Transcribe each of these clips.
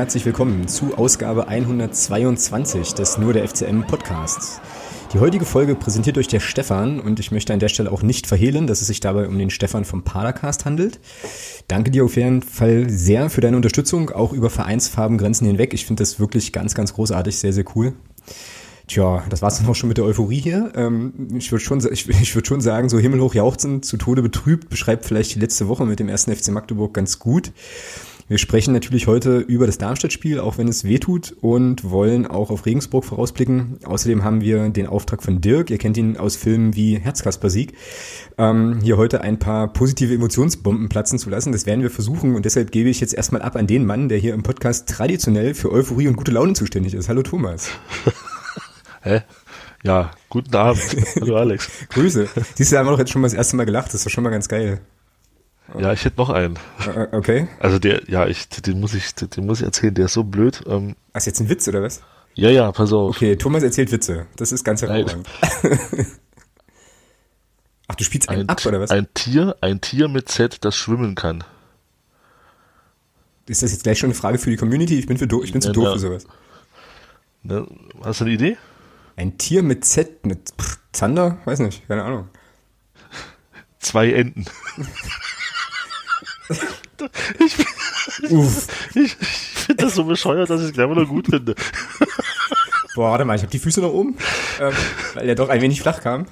Herzlich willkommen zu Ausgabe 122 des Nur der FCM Podcasts. Die heutige Folge präsentiert euch der Stefan und ich möchte an der Stelle auch nicht verhehlen, dass es sich dabei um den Stefan vom Padercast handelt. Danke dir auf jeden Fall sehr für deine Unterstützung, auch über Vereinsfarbengrenzen hinweg. Ich finde das wirklich ganz, ganz großartig, sehr, sehr cool. Tja, das war's dann auch schon mit der Euphorie hier. Ähm, ich würde schon, ich, ich schon sagen, so himmelhoch jauchzend, zu Tode betrübt, beschreibt vielleicht die letzte Woche mit dem ersten FC Magdeburg ganz gut. Wir sprechen natürlich heute über das Darmstadt-Spiel, auch wenn es wehtut und wollen auch auf Regensburg vorausblicken. Außerdem haben wir den Auftrag von Dirk, ihr kennt ihn aus Filmen wie Herzkasper-Sieg, ähm, hier heute ein paar positive Emotionsbomben platzen zu lassen. Das werden wir versuchen und deshalb gebe ich jetzt erstmal ab an den Mann, der hier im Podcast traditionell für Euphorie und gute Laune zuständig ist. Hallo Thomas. Hä? Ja, guten Abend. Hallo Alex. Grüße. Siehst du, haben wir doch jetzt schon mal das erste Mal gelacht. Das ist doch schon mal ganz geil. Ja, ich hätte noch einen. Äh, okay. Also der, ja, ich, den muss ich, den muss ich erzählen. Der ist so blöd. Ähm, Ach, ist jetzt ein Witz oder was? ja, ja, pass auf. Okay, Thomas erzählt Witze. Das ist ganz hervorragend. Ach, du spielst einen Ein, ab oder was? ein Tier, ein Tier mit Z, das schwimmen kann. Ist das jetzt gleich schon eine Frage für die Community? Ich bin, für do ich bin zu Ja, doof für sowas. Ne? Hast du eine Idee? Ein Tier mit Z, mit Zander? Weiß nicht, keine Ahnung. Zwei Enten. ich ich, ich finde das so bescheuert, dass ich es gleich mal noch gut finde. Boah, warte mal, ich habe die Füße noch oben, ähm, weil der doch ein wenig flach kam.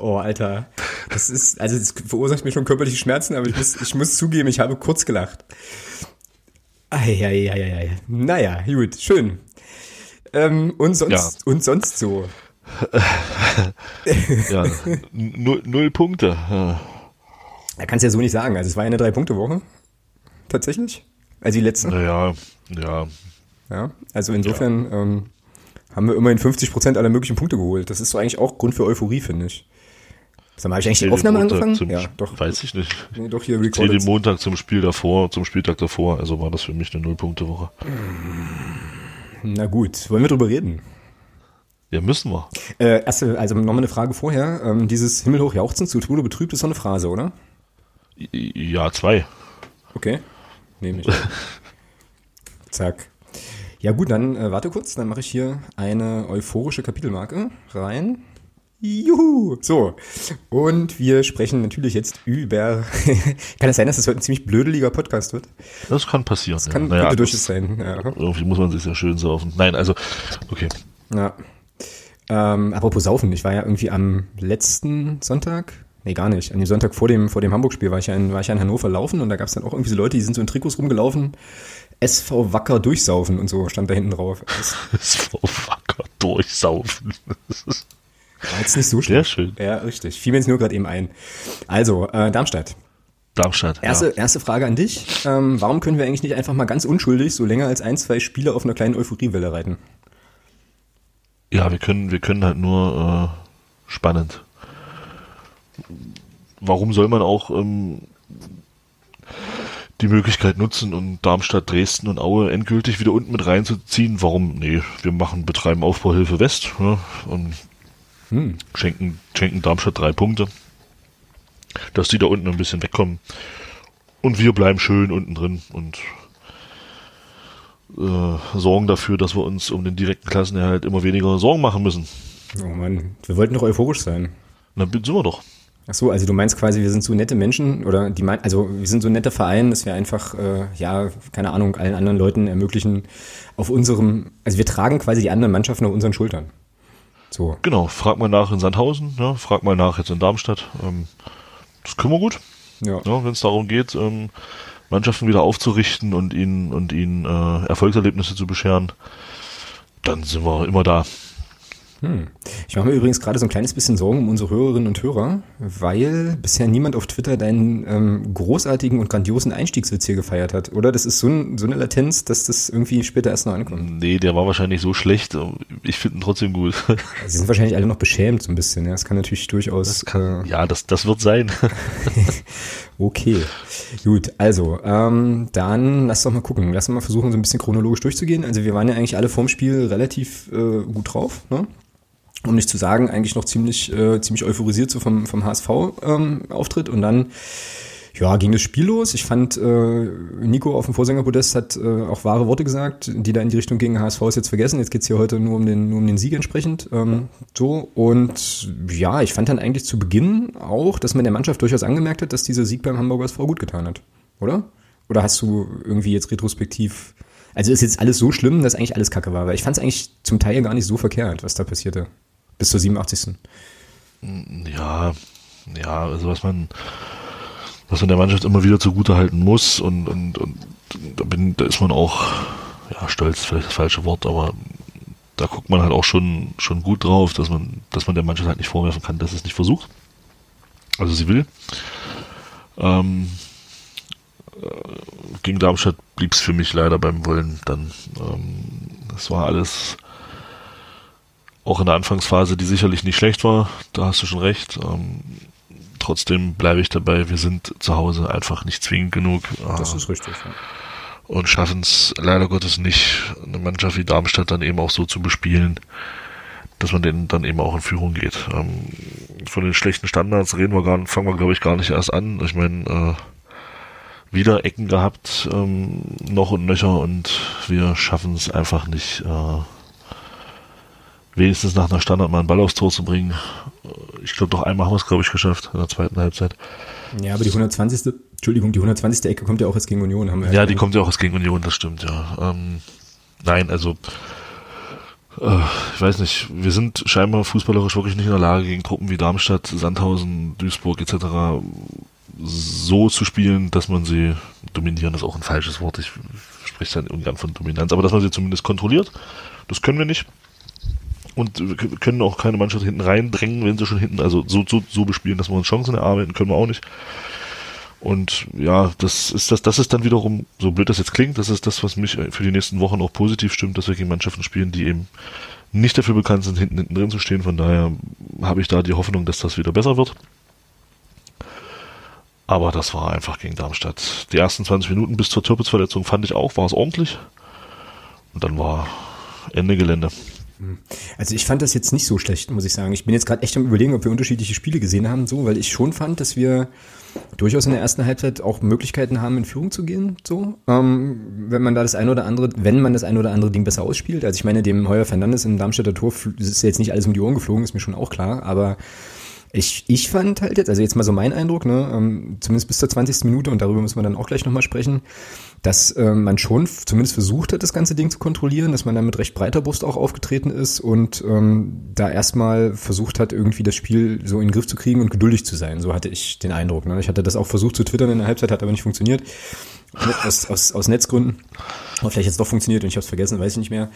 Oh, Alter. Das ist, also das verursacht mir schon körperliche Schmerzen, aber ich muss, ich muss zugeben, ich habe kurz gelacht. Eieieiei. Naja, gut, schön. Ähm, und sonst, Ja. und sonst so. Ja, null, null Punkte. Ja. Da kannst du ja so nicht sagen. Also es war ja eine Drei-Punkte-Woche. Tatsächlich. Also die letzte. Naja, ja. Ja, also insofern ähm, haben wir immerhin 50 Prozent aller möglichen Punkte geholt. Das ist so eigentlich auch Grund für Euphorie, finde ich. Sag mal, habe ich eigentlich die Aufnahme angefangen? Zum, Ja, doch. Weiß ich nicht. Nee, doch hier Zähl den recorded. Montag zum Spiel davor, zum Spieltag davor, also war das für mich eine Null-Punkte-Woche. Na gut, wollen wir drüber reden? Ja, müssen wir. Äh, erste, also nochmal eine Frage vorher. Ähm, dieses Himmelhoch jauchzen zu Tode betrübt ist so eine Phrase, oder? Ja, zwei. Okay, nehme ich. Zack. Ja gut, dann äh, warte kurz, dann mache ich hier eine euphorische Kapitelmarke rein. Juhu! So, und wir sprechen natürlich jetzt über... kann es sein, dass das heute ein ziemlich blödeliger Podcast wird? Das kann passieren. Das kann ja. naja, durchaus sein. Ja. Irgendwie muss man sich ja schön saufen. Nein, also, okay. ja. Ähm, apropos Saufen, ich war ja irgendwie am letzten Sonntag, nee gar nicht, an dem Sonntag vor dem, vor dem Hamburg-Spiel war ich, ja in, war ich ja in Hannover laufen und da gab es dann auch irgendwie so Leute, die sind so in Trikots rumgelaufen, SV Wacker durchsaufen und so stand da hinten drauf. So wacker durchsaufen. War jetzt nicht so schlimm. sehr schön. Ja, richtig. Fiel mir jetzt nur gerade eben ein. Also, äh, Darmstadt. Darmstadt. Erste, Ja. erste Frage an dich. Ähm, warum können wir eigentlich nicht einfach mal ganz unschuldig so länger als ein, zwei Spiele auf einer kleinen Euphoriewelle reiten? ja, wir können, wir können halt nur äh, spannend. Warum soll man auch ähm, die Möglichkeit nutzen und Darmstadt, Dresden und Aue endgültig wieder unten mit reinzuziehen? Warum? Nee, wir machen, betreiben Aufbauhilfe West ne, und Hm. schenken, schenken Darmstadt drei Punkte, dass die da unten ein bisschen wegkommen. Und wir bleiben schön unten drin und äh, sorgen dafür, dass wir uns um den direkten Klassenerhalt immer weniger Sorgen machen müssen. Oh Mann, wir wollten doch euphorisch sein. Dann sind wir doch. Ach so, also du meinst quasi, wir sind so nette Menschen oder die mein, also wir sind so ein netter Verein, dass wir einfach, äh, ja, keine Ahnung, allen anderen Leuten ermöglichen, auf unserem, also wir tragen quasi die anderen Mannschaften auf unseren Schultern. So. Genau, frag mal nach in Sandhausen, ja, frag mal nach jetzt in Darmstadt. Ähm, das können wir gut, Ja. ja, wenn es darum geht, ähm, Mannschaften wieder aufzurichten und ihnen und ihnen äh, Erfolgserlebnisse zu bescheren. Dann sind wir immer da. Ich mache mir übrigens gerade so ein kleines bisschen Sorgen um unsere Hörerinnen und Hörer, weil bisher niemand auf Twitter deinen ähm, großartigen und grandiosen Einstiegswitz hier gefeiert hat. Oder das ist so, ein, so eine Latenz, dass das irgendwie später erst noch ankommt. Nee, der war wahrscheinlich so schlecht. Ich finde ihn trotzdem gut. Sie sind wahrscheinlich alle noch beschämt so ein bisschen. Ja, das kann natürlich durchaus. äh, ja, das, das wird sein. Okay, gut. Also, ähm, dann lass doch mal gucken. Lass mal versuchen, so ein bisschen chronologisch durchzugehen. Also wir waren ja eigentlich alle vorm Spiel relativ äh, gut drauf, ne? Um nicht zu sagen, eigentlich noch ziemlich, äh, ziemlich euphorisiert so vom, vom HSV-Auftritt. und dann, Ja, ging das Spiel los. Ich fand, äh, Nico auf dem Vorsängerpodest hat äh, auch wahre Worte gesagt, die da in die Richtung gingen, HSV ist jetzt vergessen, jetzt geht's hier heute nur um den, nur um den Sieg entsprechend. Ähm, so, und ja, ich fand dann eigentlich zu Beginn auch, dass man der Mannschaft durchaus angemerkt hat, dass dieser Sieg beim Hamburger SV gut getan hat. Oder? Oder hast du irgendwie jetzt retrospektiv. Also ist jetzt alles so schlimm, dass eigentlich alles Kacke war, weil ich fand es eigentlich zum Teil gar nicht so verkehrt, was da passierte. Bis zur 87. Ja, ja, also was man was man der Mannschaft immer wieder zugute halten muss und, und, und da, bin, da ist man auch, ja, stolz, vielleicht das falsche Wort, aber da guckt man halt auch schon, schon gut drauf, dass man, dass man der Mannschaft halt nicht vorwerfen kann, dass es nicht versucht. Also sie will. Ähm, äh, gegen Darmstadt blieb es für mich leider beim Wollen dann. Ähm, das war alles auch in der Anfangsphase, die sicherlich nicht schlecht war, da hast du schon recht. Ähm, trotzdem bleibe ich dabei, wir sind zu Hause einfach nicht zwingend genug. Das ist richtig, ja. Und schaffen es leider Gottes nicht, eine Mannschaft wie Darmstadt dann eben auch so zu bespielen, dass man denen dann eben auch in Führung geht. Ähm, von den schlechten Standards reden wir gar nicht, fangen wir glaube ich gar nicht erst an. Ich meine, äh, wieder Ecken gehabt, ähm, noch und nöcher und wir schaffen es einfach nicht, äh, wenigstens nach einer Standard mal einen Ball aufs Tor zu bringen ich glaube, doch einmal haben wir es, glaube ich, geschafft in der zweiten Halbzeit. Ja, aber die 120. Entschuldigung, die 120. Ecke kommt ja auch jetzt gegen Union. Haben wir ja, die kommt ja auch jetzt gegen Union, das stimmt, ja. Ähm, nein, also äh, ich weiß nicht, wir sind scheinbar fußballerisch wirklich nicht in der Lage, gegen Truppen wie Darmstadt, Sandhausen, Duisburg etc. so zu spielen, dass man sie dominieren, das ist auch ein falsches Wort. Ich spreche dann ungern von Dominanz, aber dass man sie zumindest kontrolliert, das können wir nicht und können auch keine Mannschaft hinten reindrängen, wenn sie schon hinten, also so, so, so bespielen, dass wir uns Chancen erarbeiten, können wir auch nicht. Und ja, das ist das, das ist dann wiederum, so blöd das jetzt klingt, das ist das, was mich für die nächsten Wochen auch positiv stimmt, dass wir gegen Mannschaften spielen, die eben nicht dafür bekannt sind, hinten, hinten drin zu stehen. Von daher habe ich da die Hoffnung, dass das wieder besser wird. Aber das war einfach gegen Darmstadt. Die ersten 20 Minuten bis zur Türpitz-Verletzung fand ich auch, war es ordentlich. Und dann war Ende Gelände. Also ich fand das jetzt nicht so schlecht, muss ich sagen. Ich bin jetzt gerade echt am überlegen, ob wir unterschiedliche Spiele gesehen haben, so, weil ich schon fand, dass wir durchaus in der ersten Halbzeit auch Möglichkeiten haben, in Führung zu gehen, so, ähm, wenn man da das eine oder andere, wenn man das eine oder andere Ding besser ausspielt. Also ich meine, dem Heuer Fernandes im Darmstädter Tor ist jetzt nicht alles um die Ohren geflogen, ist mir schon auch klar, aber ich, ich fand halt jetzt, also jetzt mal so mein Eindruck, ne, ähm, zumindest bis zur 20. Minute, und darüber müssen wir dann auch gleich nochmal sprechen, dass äh, man schon zumindest versucht hat, das ganze Ding zu kontrollieren, dass man dann mit recht breiter Brust auch aufgetreten ist und ähm, da erstmal versucht hat, irgendwie das Spiel so in den Griff zu kriegen und geduldig zu sein. So hatte ich den Eindruck. Ne? Ich hatte das auch versucht zu twittern in der Halbzeit, hat aber nicht funktioniert. Aus, aus, aus Netzgründen. Aber vielleicht jetzt doch funktioniert und ich habe es vergessen, weiß ich nicht mehr.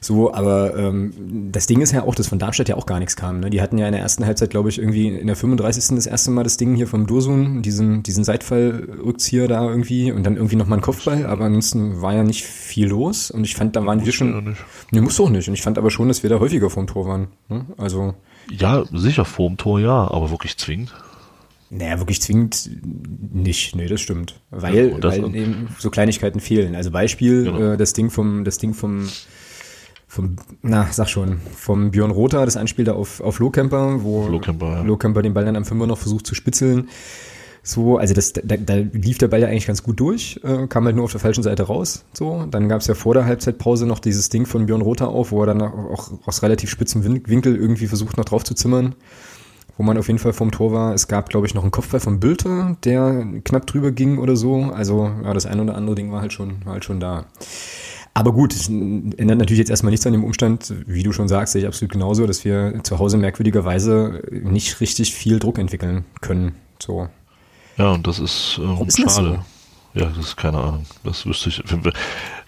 So, aber ähm, das Ding ist ja auch, dass von Darmstadt ja auch gar nichts kam. Ne? Die hatten ja in der ersten Halbzeit, glaube ich, irgendwie in der 35. das erste Mal das Ding hier vom Dursun, diesen, diesen Seitfallrückzieher da irgendwie und dann irgendwie nochmal ein Kopfball, aber ansonsten war ja nicht viel los und ich fand, da waren wir schon. Ja nee, muss doch nicht. Und ich fand aber schon, dass wir da häufiger vorm Tor waren. Ne? Also. Ja, sicher vorm Tor, ja, aber wirklich zwingend. Naja, wirklich zwingend nicht. Nee, das stimmt. Weil, ja, das weil eben so Kleinigkeiten fehlen. Also Beispiel, genau. äh, das Ding vom, das Ding vom vom, na, sag schon, vom Björn Rother, das Anspiel da auf, auf Lohkemper, wo Lohkemper, ja. Lohkemper den Ball dann am Fünfer noch versucht zu spitzeln. So, also das, da, da lief der Ball ja eigentlich ganz gut durch, äh, kam halt nur auf der falschen Seite raus. So, dann gab es ja vor der Halbzeitpause noch dieses Ding von Björn Rother auf, wo er dann auch aus relativ spitzem Winkel irgendwie versucht noch drauf zu zimmern, wo man auf jeden Fall vom Tor war. Es gab, glaube ich, noch einen Kopfball von Bülter, der knapp drüber ging oder so. Also ja, das ein oder andere Ding war halt schon, war halt schon da. Aber gut, es ändert natürlich jetzt erstmal nichts an dem Umstand, wie du schon sagst, sehe ich absolut genauso, dass wir zu Hause merkwürdigerweise nicht richtig viel Druck entwickeln können. So. Ja, und das ist, ähm, ist schade. So? Ja, das ist keine Ahnung. Das wüsste ich. Wenn wir,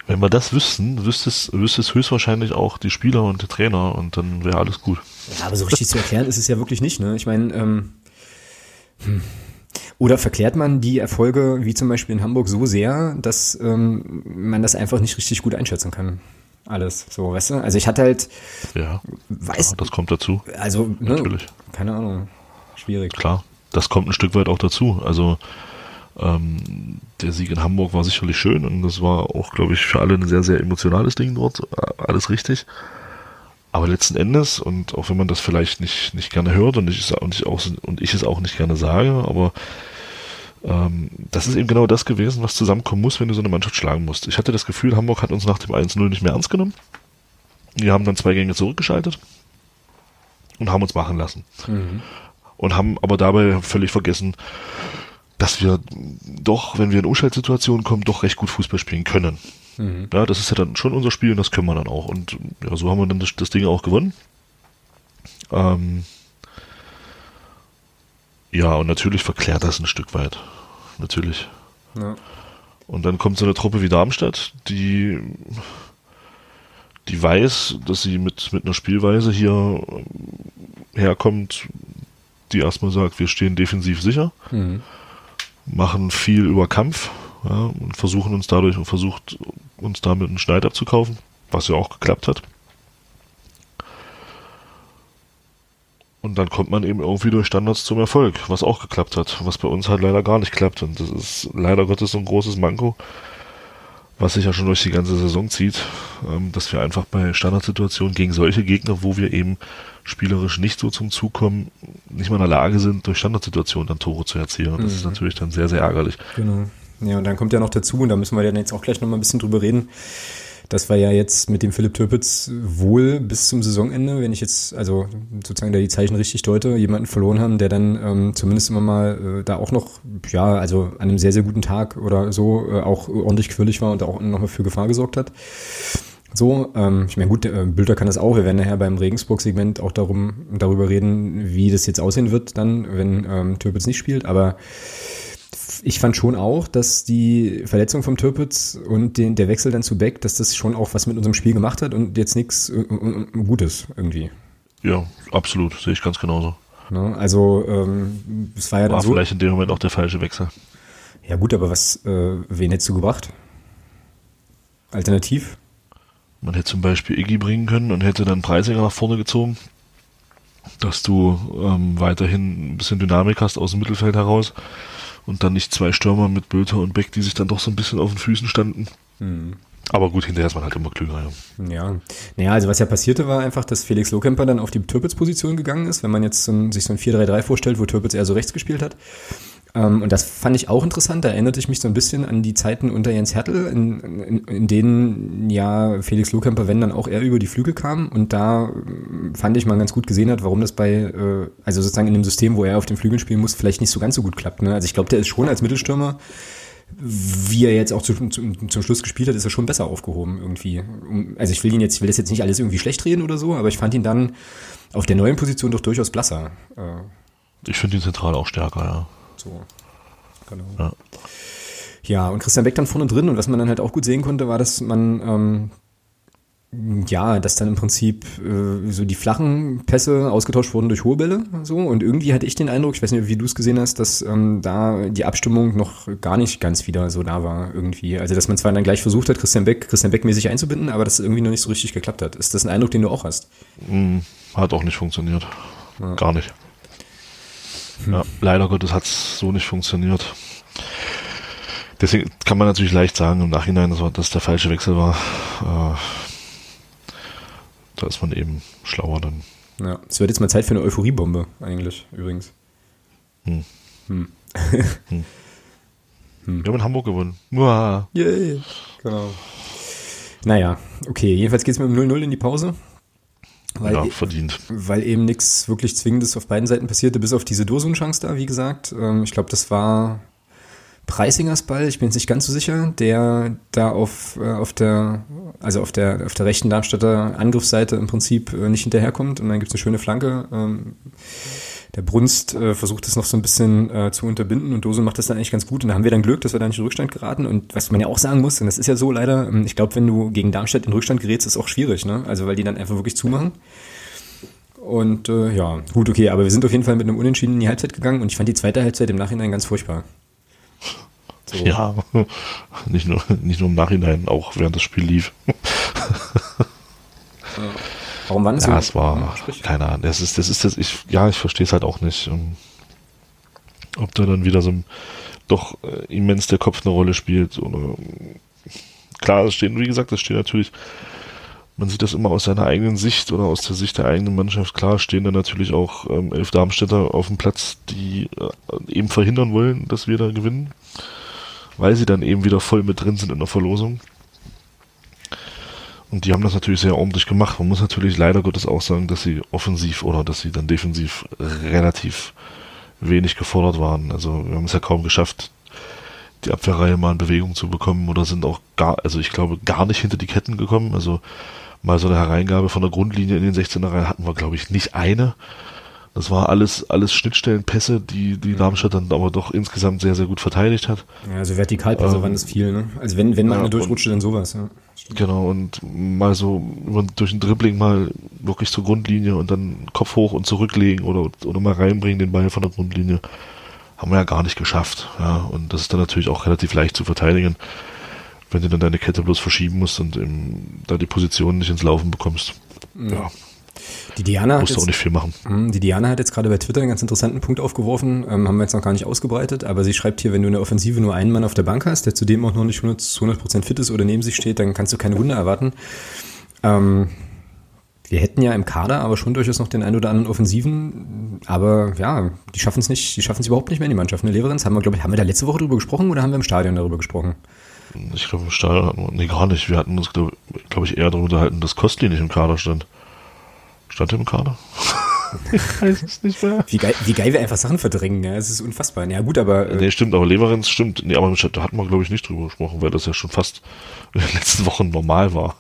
wenn wir das wüssten, wüsste es, wüsste es höchstwahrscheinlich auch die Spieler und der Trainer und dann wäre alles gut. Ja, aber so richtig zu erklären ist es ja wirklich nicht, ne? Ich meine, ähm, hm. Oder verklärt man die Erfolge, wie zum Beispiel in Hamburg, so sehr, dass ähm, man das einfach nicht richtig gut einschätzen kann? Alles, so, weißt du? Also ich hatte halt. Ja, weiß, ja, das kommt dazu. Also, ne, natürlich. Keine Ahnung. Schwierig. Klar, das kommt ein Stück weit auch dazu. Also ähm, der Sieg in Hamburg war sicherlich schön und das war auch, glaube ich, für alle ein sehr, sehr emotionales Ding dort. Alles richtig. Aber letzten Endes, und auch wenn man das vielleicht nicht, nicht gerne hört und ich, es, und, ich auch, und ich es auch nicht gerne sage, aber ähm, das ist eben genau das gewesen, was zusammenkommen muss, wenn du so eine Mannschaft schlagen musst. Ich hatte das Gefühl, Hamburg hat uns nach dem 1-0 nicht mehr ernst genommen. Wir haben dann zwei Gänge zurückgeschaltet und haben uns machen lassen. Mhm. Und haben aber dabei völlig vergessen, dass wir doch, wenn wir in Umschaltsituationen kommen, doch recht gut Fußball spielen können. Mhm. Ja, das ist ja dann schon unser Spiel und das können wir dann auch. Und ja, so haben wir dann das, das Ding auch gewonnen. Ähm, ja, und natürlich verklärt das ein Stück weit. Natürlich. Ja. Und dann kommt so eine Truppe wie Darmstadt, die, die weiß, dass sie mit, mit einer Spielweise hier herkommt, die erstmal sagt, wir stehen defensiv sicher, mhm. machen viel über Kampf ja, und versuchen uns dadurch und versucht uns damit einen Schneid abzukaufen, was ja auch geklappt hat. Und dann kommt man eben irgendwie durch Standards zum Erfolg, was auch geklappt hat, was bei uns halt leider gar nicht klappt. Und das ist leider Gottes so ein großes Manko, was sich ja schon durch die ganze Saison zieht, ähm, dass wir einfach bei Standardsituationen gegen solche Gegner, wo wir eben spielerisch nicht so zum Zug kommen, nicht mal in der Lage sind, durch Standardsituationen dann Tore zu erzielen. Und das mhm. ist natürlich dann sehr, sehr ärgerlich. Genau. Ja, und dann kommt ja noch dazu, und da müssen wir ja jetzt auch gleich nochmal ein bisschen drüber reden, das war ja jetzt mit dem Philipp Türpitz wohl bis zum Saisonende, wenn ich jetzt, also sozusagen da die Zeichen richtig deute, jemanden verloren haben, der dann ähm, zumindest immer mal äh, da auch noch, ja, also an einem sehr, sehr guten Tag oder so äh, auch ordentlich quirlig war und auch nochmal für Gefahr gesorgt hat. So, ähm, ich meine, gut, äh, Bilder kann das auch. Wir werden nachher beim Regensburg-Segment auch darum, darüber reden, wie das jetzt aussehen wird dann, wenn ähm, Türpitz nicht spielt, aber ich fand schon auch, dass die Verletzung vom Türpitz und den, der Wechsel dann zu Beck, dass das schon auch was mit unserem Spiel gemacht hat und jetzt nichts äh, äh, Gutes irgendwie. Ja, absolut, sehe ich ganz genauso. Ne? Also ähm, es war ja dann war so, vielleicht in dem Moment auch der falsche Wechsel. Ja gut, aber was, äh, wen hättest du gebracht? Alternativ? Man hätte zum Beispiel Iggy bringen können und hätte dann Preisinger nach vorne gezogen, dass du ähm, weiterhin ein bisschen Dynamik hast aus dem Mittelfeld heraus und dann nicht zwei Stürmer mit Bülter und Beck, die sich dann doch so ein bisschen auf den Füßen standen. Mhm. Aber gut, hinterher ist man halt immer klüger. Ja. ja. Naja, also was ja passierte, war einfach, dass Felix Lohkemper dann auf die Türpitz-Position gegangen ist, wenn man jetzt so ein, sich so ein 4-3-3 vorstellt, wo Türpitz eher so rechts gespielt hat. Ähm, und das fand ich auch interessant. Da erinnerte ich mich so ein bisschen an die Zeiten unter Jens Hertel, in, in, in denen ja Felix Lohkemper, wenn dann auch eher über die Flügel kam. Und da äh, fand ich man ganz gut gesehen hat, warum das bei, äh, also sozusagen in dem System, wo er auf den Flügeln spielen muss, vielleicht nicht so ganz so gut klappt. Ne? Also ich glaube, der ist schon als Mittelstürmer wie er jetzt auch zu, zu, zum Schluss gespielt hat, ist er schon besser aufgehoben irgendwie. Also ich will ihn jetzt, ich will das jetzt nicht alles irgendwie schlecht reden oder so, aber ich fand ihn dann auf der neuen Position doch durchaus blasser. Äh. Ich finde ihn zentral auch stärker, ja. So, genau. Ja. ja, und Christian Beck dann vorne drin und was man dann halt auch gut sehen konnte, war, dass man ähm, ja, dass dann im Prinzip äh, so die flachen Pässe ausgetauscht wurden durch hohe Bälle so und irgendwie hatte ich den Eindruck, ich weiß nicht, wie du es gesehen hast, dass ähm, da die Abstimmung noch gar nicht ganz wieder so da war irgendwie. Also dass man zwar dann gleich versucht hat, Christian Beck, Christian Beck mäßig einzubinden, aber dass es irgendwie noch nicht so richtig geklappt hat. Ist das ein Eindruck, den du auch hast? Hm, hat auch nicht funktioniert. Ja. Gar nicht. Hm. Ja, leider Gottes hat es so nicht funktioniert. Deswegen kann man natürlich leicht sagen im Nachhinein, dass das der falsche Wechsel war. Äh, da ist man eben schlauer dann. Ja, es wird jetzt mal Zeit für eine Euphoriebombe, eigentlich, übrigens. Hm. Hm. hm. hm. Wir haben in Hamburg gewonnen. Uah. Yay. Genau. Naja, okay. Jedenfalls geht es mit dem 0-0 in die Pause. Weil ja, e- verdient. Weil eben nichts wirklich Zwingendes auf beiden Seiten passierte, bis auf diese Dosun-Chance da, wie gesagt. Ähm, ich glaube, das war Preisingers Ball, ich bin jetzt nicht ganz so sicher, der da auf, äh, auf der, also auf der, auf der rechten Darmstädter Angriffsseite im Prinzip äh, nicht hinterherkommt und dann gibt es eine schöne Flanke. Ähm, der Brunst äh, versucht es noch so ein bisschen äh, zu unterbinden und Dose macht das dann eigentlich ganz gut und da haben wir dann Glück, dass wir da nicht in Rückstand geraten und was man ja auch sagen muss, und das ist ja so leider, ähm, ich glaube, wenn du gegen Darmstadt in Rückstand gerätst, ist auch schwierig, ne? Also weil die dann einfach wirklich zumachen. Und äh, ja, gut, okay, aber wir sind auf jeden Fall mit einem Unentschieden in die Halbzeit gegangen und ich fand die zweite Halbzeit im Nachhinein ganz furchtbar. So. Ja, nicht nur, nicht nur im Nachhinein, auch während das Spiel lief. Warum waren es Ja, es war, keine Ahnung, das ist, das ist das, ich, ja, ich verstehe es halt auch nicht. Ähm, ob da dann wieder so ein, doch äh, immens der Kopf eine Rolle spielt. Oder, klar, es steht, wie gesagt, es steht natürlich man sieht das immer aus seiner eigenen Sicht oder aus der Sicht der eigenen Mannschaft. Klar stehen da natürlich auch ähm, elf Darmstädter auf dem Platz, die äh, eben verhindern wollen, dass wir da gewinnen, weil sie dann eben wieder voll mit drin sind in der Verlosung. Und die haben das natürlich sehr ordentlich gemacht. Man muss natürlich leider Gottes auch sagen, dass sie offensiv oder dass sie dann defensiv relativ wenig gefordert waren. Also wir haben es ja kaum geschafft, die Abwehrreihe mal in Bewegung zu bekommen oder sind auch gar, also ich glaube, gar nicht hinter die Ketten gekommen. Also mal so eine Hereingabe von der Grundlinie in den 16er Reihen hatten wir, glaube ich, nicht eine. Das war alles, alles Schnittstellenpässe, die, die Darmstadt dann aber doch insgesamt sehr, sehr gut verteidigt hat. Ja, also Vertikalpässe ähm, waren das viel, ne? Also wenn, wenn man ja, eine durchrutscht, dann sowas, ja. Genau, und mal so durch ein Dribbling mal wirklich zur Grundlinie und dann Kopf hoch und zurücklegen oder, oder mal reinbringen den Ball von der Grundlinie. Haben wir ja gar nicht geschafft. Ja, und das ist dann natürlich auch relativ leicht zu verteidigen wenn du dann deine Kette bloß verschieben musst und im, da die Position nicht ins Laufen bekommst. Mhm. Ja. Die Diana musst du auch nicht viel machen. Mhm, die Diana hat jetzt gerade bei Twitter einen ganz interessanten Punkt aufgeworfen, ähm, haben wir jetzt noch gar nicht ausgebreitet, aber sie schreibt hier, wenn du in der Offensive nur einen Mann auf der Bank hast, der zudem auch noch nicht 100%, 100 fit ist oder neben sich steht, dann kannst du keine Wunder erwarten. Ähm, wir hätten ja im Kader aber schon durchaus noch den einen oder anderen Offensiven, aber ja, die schaffen es nicht, die schaffen es überhaupt nicht mehr in die Mannschaft. Eine Leverenz haben wir, glaube ich, haben wir da letzte Woche drüber gesprochen oder haben wir im Stadion darüber gesprochen? Ich glaube, im Stadion hatten wir, nee, gar nicht. Wir hatten uns, glaube glaub ich, eher darüber unterhalten, dass Kostli nicht im Kader stand. Stand er im Kader? ich weiß es nicht mehr. Wie geil, wie geil wir einfach Sachen verdrängen, ja. Es ist unfassbar. Ja, gut, aber. Äh nee, stimmt, aber Leverenz stimmt. Nee, aber da hatten wir, glaube ich, nicht drüber gesprochen, weil das ja schon fast in den letzten Wochen normal war.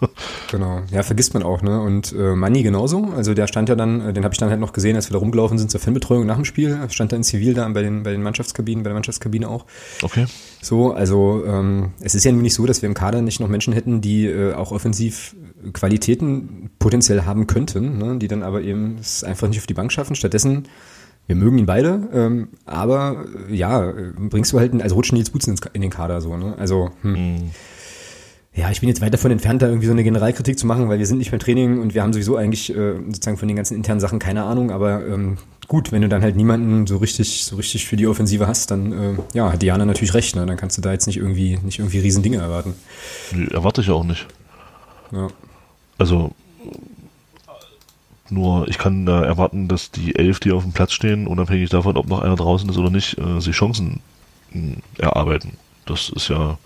Genau. Ja, vergisst man auch, ne? Und äh, Manni genauso. Also der stand ja dann, äh, den habe ich dann halt noch gesehen, als wir da rumgelaufen sind zur Fanbetreuung nach dem Spiel. Stand da in Zivil da bei den, bei den Mannschaftskabinen, bei der Mannschaftskabine auch. Okay. So, also ähm, es ist ja nun nicht so, dass wir im Kader nicht noch Menschen hätten, die äh, auch offensiv Qualitäten potenziell haben könnten, ne, die dann aber eben es einfach nicht auf die Bank schaffen. Stattdessen, wir mögen ihn beide, ähm, aber äh, ja, bringst du halt, also rutschen Nils Butzen in den Kader so. Ne? Also, hm. Mhm. Ja, ich bin jetzt weit davon entfernt, da irgendwie so eine Generalkritik zu machen, weil wir sind nicht beim Training und wir haben sowieso eigentlich äh, sozusagen von den ganzen internen Sachen keine Ahnung, aber ähm, gut, wenn du dann halt niemanden so richtig, so richtig für die Offensive hast, dann äh, ja, hat Diana natürlich recht, ne? Dann kannst du da jetzt nicht irgendwie, nicht irgendwie riesen Dinge erwarten. Nee, erwarte ich auch nicht. Ja. Also nur ich kann da erwarten, dass die elf, die auf dem Platz stehen, unabhängig davon, ob noch einer draußen ist oder nicht, äh, sich Chancen äh, erarbeiten. Das ist ja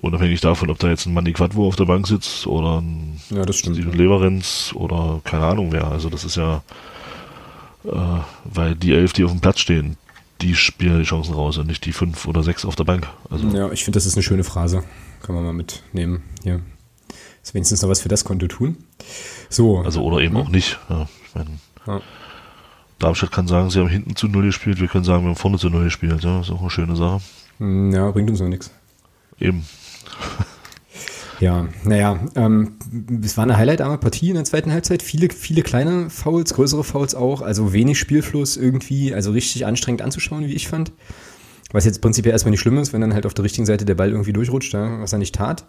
unabhängig davon, ob da jetzt ein Manny Quadvo auf der Bank sitzt oder ein ja, Steven Leverenz oder keine Ahnung wer. Also das ist ja, äh, weil die elf, die auf dem Platz stehen, die spielen die Chancen raus und nicht die fünf oder sechs auf der Bank. Also ja, ich finde, das ist eine schöne Phrase. Kann man mal mitnehmen hier. Ist wenigstens noch was für das Konto tun. So. Also oder eben auch nicht. Ja, ich meine, ja. Darmstadt kann sagen, sie haben hinten zu Null gespielt, wir können sagen, wir haben vorne zu Null gespielt. Ja, ist auch eine schöne Sache. Hm, ja, bringt uns noch nichts. Eben. Ja, naja, ähm, es war eine highlightarme Partie in der zweiten Halbzeit. Viele, viele kleine Fouls, größere Fouls auch, also wenig Spielfluss irgendwie, also richtig anstrengend anzuschauen, wie ich fand. Was jetzt prinzipiell erstmal nicht schlimm ist, wenn dann halt auf der richtigen Seite der Ball irgendwie durchrutscht, was er nicht tat.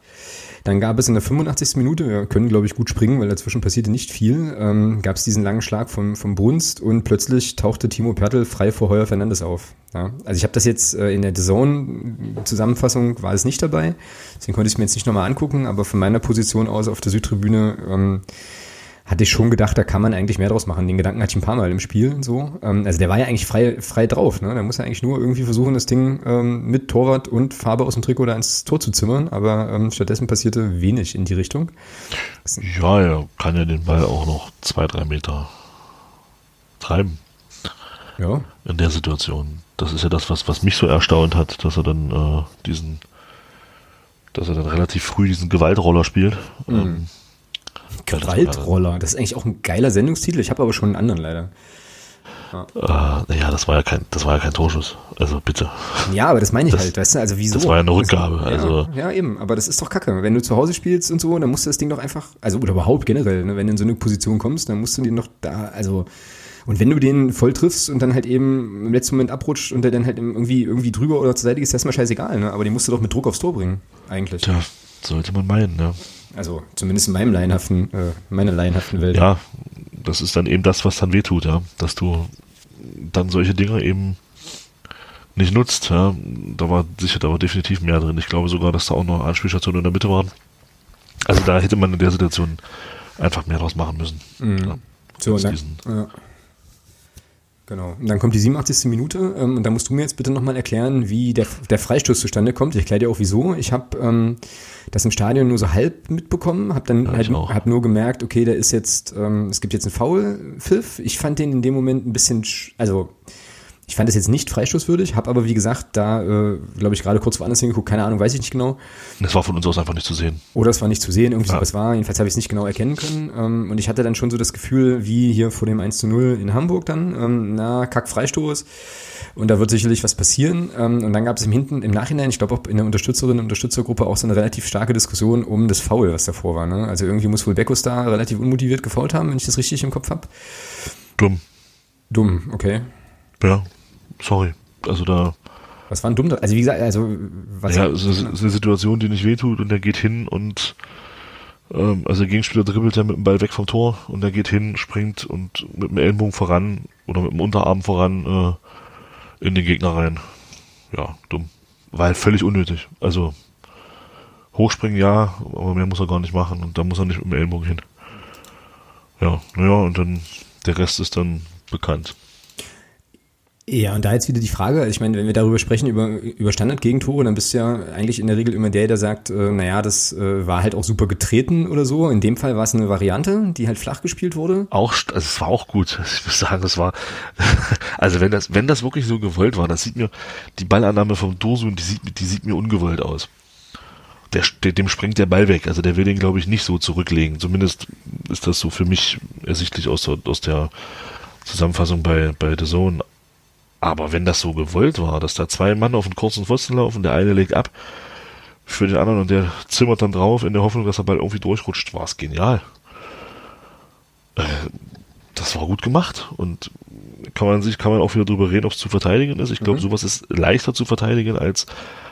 Dann gab es in der 85. Minute, wir können glaube ich gut springen, weil dazwischen passierte nicht viel, ähm, gab es diesen langen Schlag vom, vom Brunst und plötzlich tauchte Timo Pertl frei vor Heuer Fernandes auf. Ja. Also ich habe das jetzt äh, in der Zone-Zusammenfassung war es nicht dabei, deswegen konnte ich es mir jetzt nicht nochmal angucken, aber von meiner Position aus auf der Südtribüne ähm, hatte ich schon gedacht, da kann man eigentlich mehr draus machen. Den Gedanken hatte ich ein paar Mal im Spiel und so. Ähm, also der war ja eigentlich frei, frei drauf. Ne? Da muss er eigentlich nur irgendwie versuchen, das Ding ähm, mit Torwart und Farbe aus dem Trikot da ins Tor zu zimmern. Aber ähm, stattdessen passierte wenig in die Richtung. Ja, er kann ja den Ball auch noch zwei, drei Meter treiben. Ja. In der Situation. Das ist ja das, was, was mich so erstaunt hat, dass er dann äh, diesen, dass er dann relativ früh diesen Gewaltroller spielt. Mhm. Ähm, Gewaltroller, das ist eigentlich auch ein geiler Sendungstitel. Ich habe aber schon einen anderen leider. Ja. Äh, naja, das war ja kein, das war ja kein Torschuss. Also bitte. Ja, aber das meine ich das, halt, weißt du, also wieso? Das war ja eine Rückgabe. Also, ja, ja, eben, aber das ist doch kacke. Wenn du zu Hause spielst und so, dann musst du das Ding doch einfach, also oder überhaupt generell, ne, wenn du in so eine Position kommst, dann musst du den doch da, also und wenn du den voll triffst und dann halt eben im letzten Moment abrutscht und der dann halt irgendwie, irgendwie drüber oder zur Seite ist, das erstmal scheißegal, ne? Aber den musst du doch mit Druck aufs Tor bringen, eigentlich. Tja, sollte man meinen, ne? Also zumindest in meinem laienhaften, äh, meiner laienhaften Welt. Ja, das ist dann eben das, was dann wehtut, ja. Dass du dann solche Dinge eben nicht nutzt, ja. Da war sicher, da war definitiv mehr drin. Ich glaube sogar, dass da auch noch Anspielstationen in der Mitte waren. Also da hätte man in der Situation einfach mehr draus machen müssen. Mhm. Ja, So, dann, diesen- ja. Genau. Und dann kommt die 87. Minute ähm, und da musst du mir jetzt bitte nochmal erklären, wie der, der Freistoß zustande kommt. Ich erkläre dir auch wieso. Ich habe ähm, das im Stadion nur so halb mitbekommen, habe dann Ja, halt hab nur gemerkt, okay, da ist jetzt, ähm, es gibt jetzt einen Foul-Pfiff. Ich fand den in dem Moment ein bisschen, sch- also ich fand es jetzt nicht freistoßwürdig, habe aber wie gesagt da, äh, glaube ich, gerade kurz woanders hingeguckt, keine Ahnung, weiß ich nicht genau. Das war von uns aus einfach nicht zu sehen. Oder es war nicht zu sehen, irgendwie Ja. sowas war. Jedenfalls habe ich es nicht genau erkennen können. Ähm, und ich hatte dann schon so das Gefühl, wie hier vor dem 1 zu 0 in Hamburg dann, ähm, na, Kack Freistoß. Und da wird sicherlich was passieren. Ähm, und dann gab es im Hinten, im Nachhinein, ich glaube auch in der Unterstützerinnen und Unterstützergruppe auch so eine relativ starke Diskussion um das Foul, was davor war. Ne? Also irgendwie muss wohl Beckus da relativ unmotiviert gefault haben, wenn ich das richtig im Kopf habe. Dumm. Dumm, okay. Ja, sorry. Also da, Was war denn dumm? da? Also wie gesagt, also was ja, es ist, eine Situation, die nicht wehtut und der geht hin und ähm, also der Gegenspieler dribbelt ja mit dem Ball weg vom Tor und der geht hin, springt und mit dem Ellenbogen voran oder mit dem Unterarm voran äh, in den Gegner rein. Ja, dumm. War halt völlig unnötig. Also hochspringen ja, aber mehr muss er gar nicht machen und da muss er nicht mit dem Ellenbogen hin. Ja, naja, und dann der Rest ist dann bekannt. Ja, und da jetzt wieder die Frage, ich meine, wenn wir darüber sprechen, über, über Standardgegentore, dann bist du ja eigentlich in der Regel immer der, der sagt, äh, naja, das äh, war halt auch super getreten oder so. In dem Fall war es eine Variante, die halt flach gespielt wurde. auch, also es war auch gut. Ich muss sagen, das war, also wenn das, wenn das wirklich so gewollt war, das sieht mir, die Ballannahme vom Dosun, die sieht, die sieht mir ungewollt aus. Der, der, dem springt der Ball weg. Also der will den, glaube ich, nicht so zurücklegen. Zumindest ist das so für mich ersichtlich aus der, aus der Zusammenfassung bei, bei The Zone. Aber wenn das so gewollt war, dass da zwei Mann auf einen kurzen Pfosten laufen, der eine legt ab für den anderen und der zimmert dann drauf in der Hoffnung, dass der Ball irgendwie durchrutscht, war es genial. Äh, das war gut gemacht und kann man sich, kann man auch wieder drüber reden, ob es zu verteidigen ist. Ich glaube, sowas ist leichter zu verteidigen als,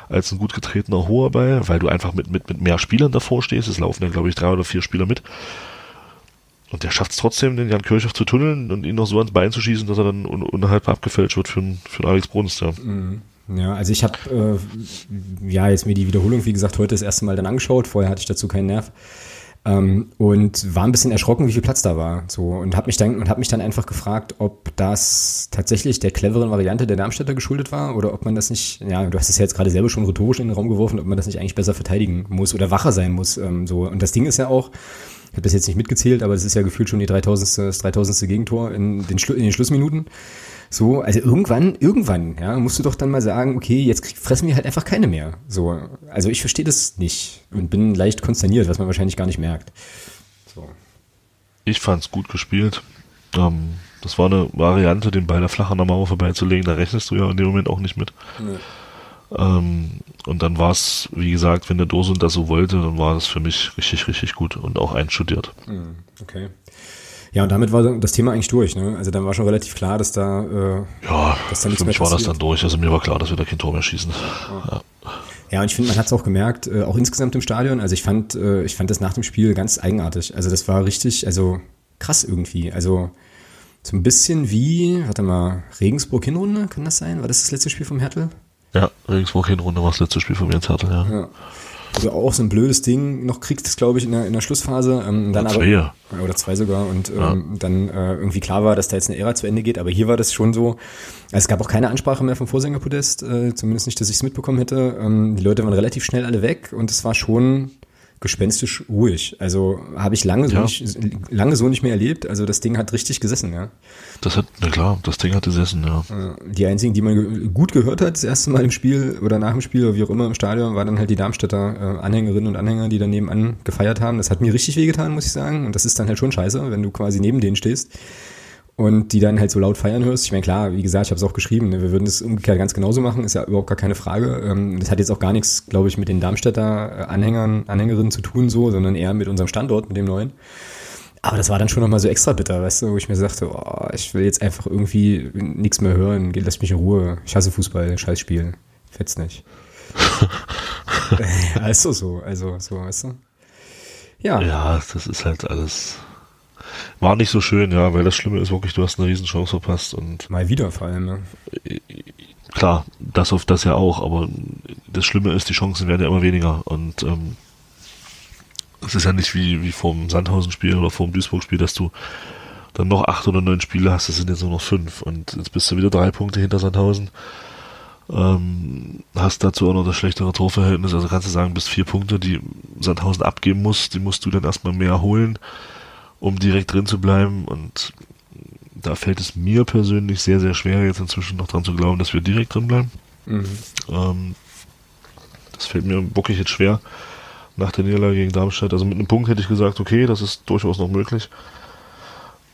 als ein gut getretener hoher Ball, weil du einfach mit, mit, mit mehr Spielern davor stehst. Es laufen ja, glaube ich, drei oder vier Spieler mit. Und der schafft es trotzdem, den Jan Kirchhoff zu tunneln und ihn noch so ans Bein zu schießen, dass er dann un unterhalb abgefälscht wird für, für einen Alex Bruns. Ja. Ja, also ich habe äh, ja jetzt mir die Wiederholung, wie gesagt, heute das erste Mal dann angeschaut. Vorher hatte ich dazu keinen Nerv. Ähm, und war ein bisschen erschrocken, wie viel Platz da war. So und habe mich dann und habe mich dann einfach gefragt, ob das tatsächlich der cleveren Variante der Darmstädter geschuldet war oder ob man das nicht, ja, du hast es ja jetzt gerade selber schon rhetorisch in den Raum geworfen, ob man das nicht eigentlich besser verteidigen muss oder wacher sein muss. Ähm, so und das Ding ist ja auch, habe das jetzt nicht mitgezählt, aber es ist ja gefühlt schon die 3000. das 3000. Gegentor in den, Schlu in den Schlussminuten. So, also irgendwann, irgendwann, ja, musst du doch dann mal sagen, okay, jetzt fressen wir halt einfach keine mehr. So, also ich verstehe das nicht und bin leicht konsterniert, was man wahrscheinlich gar nicht merkt. So. Ich fand's gut gespielt. Ähm, das war eine Variante, den Ball da flach an der Mauer vorbeizulegen. Da rechnest du ja in dem Moment auch nicht mit. Ähm, und dann war es, wie gesagt, wenn der Dosen das so wollte, dann war das für mich richtig, richtig gut und auch einstudiert. Okay. Ja, und damit war das Thema eigentlich durch, ne? Also dann war schon relativ klar, dass da äh, Ja, Dass da für mich war das dann durch. Also mir war klar, dass wir da kein Tor mehr schießen. Ja. Ja, und ich finde, man hat es auch gemerkt, äh, auch insgesamt im Stadion. Also ich fand, äh, ich fand das nach dem Spiel ganz eigenartig. Also das war richtig, also krass irgendwie. Also so ein bisschen wie, warte mal, Regensburg Hinrunde, kann das sein? War das das letzte Spiel vom Hertel? Ja, Regensburg Hinrunde war das letzte Spiel von Jens Hertel, ja. Ja. Also auch so ein blödes Ding, noch kriegt es, glaube ich, in der, in der Schlussphase. Ähm, dann Ja, aber, zwei, ja. Oder zwei sogar. Und ähm, dann äh, irgendwie klar war, dass da jetzt eine Ära zu Ende geht. Aber hier war das schon so. Also es gab auch keine Ansprache mehr vom Vorsängerpodest, äh, zumindest nicht, dass ich es mitbekommen hätte. Ähm, die Leute waren relativ schnell alle weg und es war schon gespenstisch ruhig. Also habe ich lange so, Ja. nicht, lange so nicht mehr erlebt. Also das Ding hat richtig gesessen, ja. Das hat, na klar, das Ding hat gesessen, ja. Die einzigen, die man ge gut gehört hat, das erste Mal im Spiel oder nach dem Spiel oder wie auch immer im Stadion, waren dann halt die Darmstädter äh, Anhängerinnen und Anhänger, die dann nebenan gefeiert haben. Das hat mir richtig wehgetan, muss ich sagen. Und das ist dann halt schon scheiße, wenn du quasi neben denen stehst und die dann halt so laut feiern hörst. Ich meine, klar, wie gesagt, ich habe es auch geschrieben, ne, wir würden das umgekehrt ganz genauso machen, ist ja überhaupt gar keine Frage. Ähm, das hat jetzt auch gar nichts, glaube ich, mit den Darmstädter äh, Anhängern, Anhängerinnen zu tun, so, sondern eher mit unserem Standort, mit dem neuen. Aber das war dann schon nochmal so extra bitter, weißt du, wo ich mir sagte, oh, ich will jetzt einfach irgendwie nichts mehr hören, lass mich in Ruhe. Ich hasse Fußball, scheiß Spiel. Fetzt nicht. ja, ist so so, also so, weißt du. Ja, Ja, das ist halt alles. War nicht so schön, ja, weil das Schlimme ist wirklich, du hast eine Riesenchance verpasst und mal wieder vor allem. Ne? klar, das auf das ja auch, aber das Schlimme ist, die Chancen werden ja immer weniger und ähm, es ist ja nicht wie, wie vorm Sandhausen-Spiel oder vorm Duisburg-Spiel, dass du dann noch acht oder neun Spiele hast, das sind jetzt nur noch fünf. Und jetzt bist du wieder drei Punkte hinter Sandhausen. Ähm, hast dazu auch noch das schlechtere Torverhältnis, also kannst du sagen, bis vier Punkte, die Sandhausen abgeben muss, die musst du dann erstmal mehr holen, um direkt drin zu bleiben. Und da fällt es mir persönlich sehr, sehr schwer, jetzt inzwischen noch dran zu glauben, dass wir direkt drin bleiben. Mhm. Ähm, das fällt mir wirklich jetzt schwer nach der Niederlage gegen Darmstadt. Also mit einem Punkt hätte ich gesagt, okay, das ist durchaus noch möglich.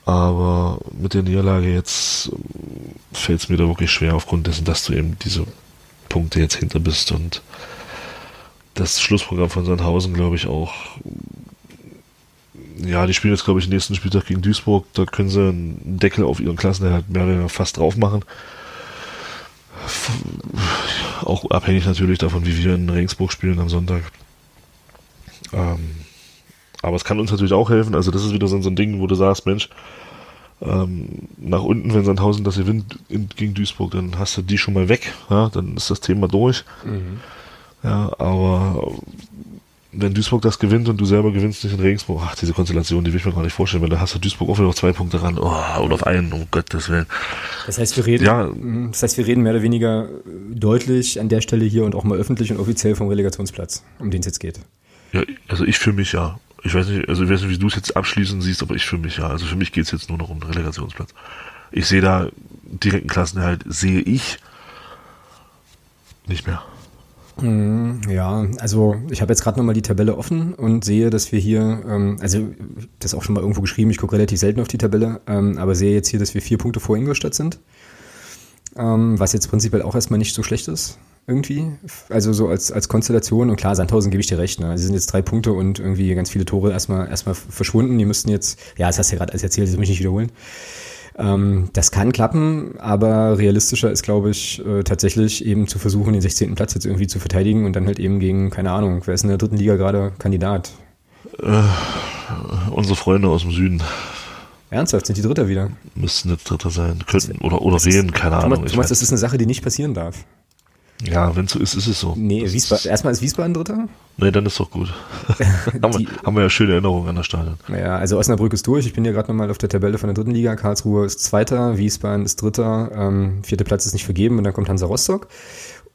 Aber mit der Niederlage jetzt ähm, fällt es mir da wirklich schwer, aufgrund dessen, dass du eben diese Punkte jetzt hinter bist und das Schlussprogramm von Sandhausen, glaube ich, auch. Ja, die spielen jetzt, glaube ich, den nächsten Spieltag gegen Duisburg. Da können sie einen Deckel auf ihren Klassenerhalt mehr oder weniger fast drauf machen. Auch abhängig natürlich davon, wie wir in Regensburg spielen am Sonntag. Ähm, aber es kann uns natürlich auch helfen. Also das ist wieder so, ein Ding, wo du sagst, Mensch, ähm, nach unten, wenn Sandhausen das gewinnt in, gegen Duisburg, dann hast du die schon mal weg. Ja, dann ist das Thema durch. Mhm. Ja, aber wenn Duisburg das gewinnt und du selber gewinnst nicht in Regensburg, ach, diese Konstellation, die will ich mir gar nicht vorstellen, weil da hast du Duisburg auch wieder auf zwei Punkte ran, oh, oder auf einen, um Gottes Willen. Das heißt, wir reden, ja, das heißt, wir reden mehr oder weniger deutlich an der Stelle hier und auch mal öffentlich und offiziell vom Relegationsplatz, um den es jetzt geht. Ja, also ich für mich ja. Ich weiß nicht, also ich weiß nicht, wie du es jetzt abschließend siehst, aber ich für mich ja. Also für mich geht es jetzt nur noch um den Relegationsplatz. Ich sehe da direkten Klassenerhalt, sehe ich nicht mehr. Mhm, ja, also ich habe jetzt gerade nochmal die Tabelle offen und sehe, dass wir hier, ähm, also das auch schon mal irgendwo geschrieben, ich gucke relativ selten auf die Tabelle, ähm, aber sehe jetzt hier, dass wir vier Punkte vor Ingolstadt sind, ähm, was jetzt prinzipiell auch erstmal nicht so schlecht ist irgendwie. Also so als, als Konstellation. Und klar, Sandhausen gebe ich dir recht. Ne? Sie sind jetzt drei Punkte und irgendwie ganz viele Tore erstmal, erstmal verschwunden. Die müssten jetzt, ja, das hast du ja gerade alles erzählt, das muss ich nicht wiederholen. Ähm, das kann klappen, aber realistischer ist, glaube ich, äh, tatsächlich eben zu versuchen, den 16. Platz jetzt irgendwie zu verteidigen und dann halt eben gegen, keine Ahnung, wer ist in der dritten Liga gerade Kandidat? Äh, unsere Freunde aus dem Süden. Ernsthaft, sind die Dritter wieder? Müssten jetzt Dritter sein. Könnten, oder, oder wen, keine Ahnung. Thomas, Thomas das ist eine Sache, die nicht passieren darf. Ja, wenn es so ist, ist es so. Nee, Wiesbaden, erstmal ist Wiesbaden Dritter. Nee, dann ist doch gut. haben, wir, haben wir ja schöne Erinnerungen an das Stadion. Ja, also Osnabrück ist durch. Ich bin ja gerade nochmal auf der Tabelle von der dritten Liga. Karlsruhe ist Zweiter, Wiesbaden ist Dritter, ähm, vierter Platz ist nicht vergeben und dann kommt Hansa Rostock.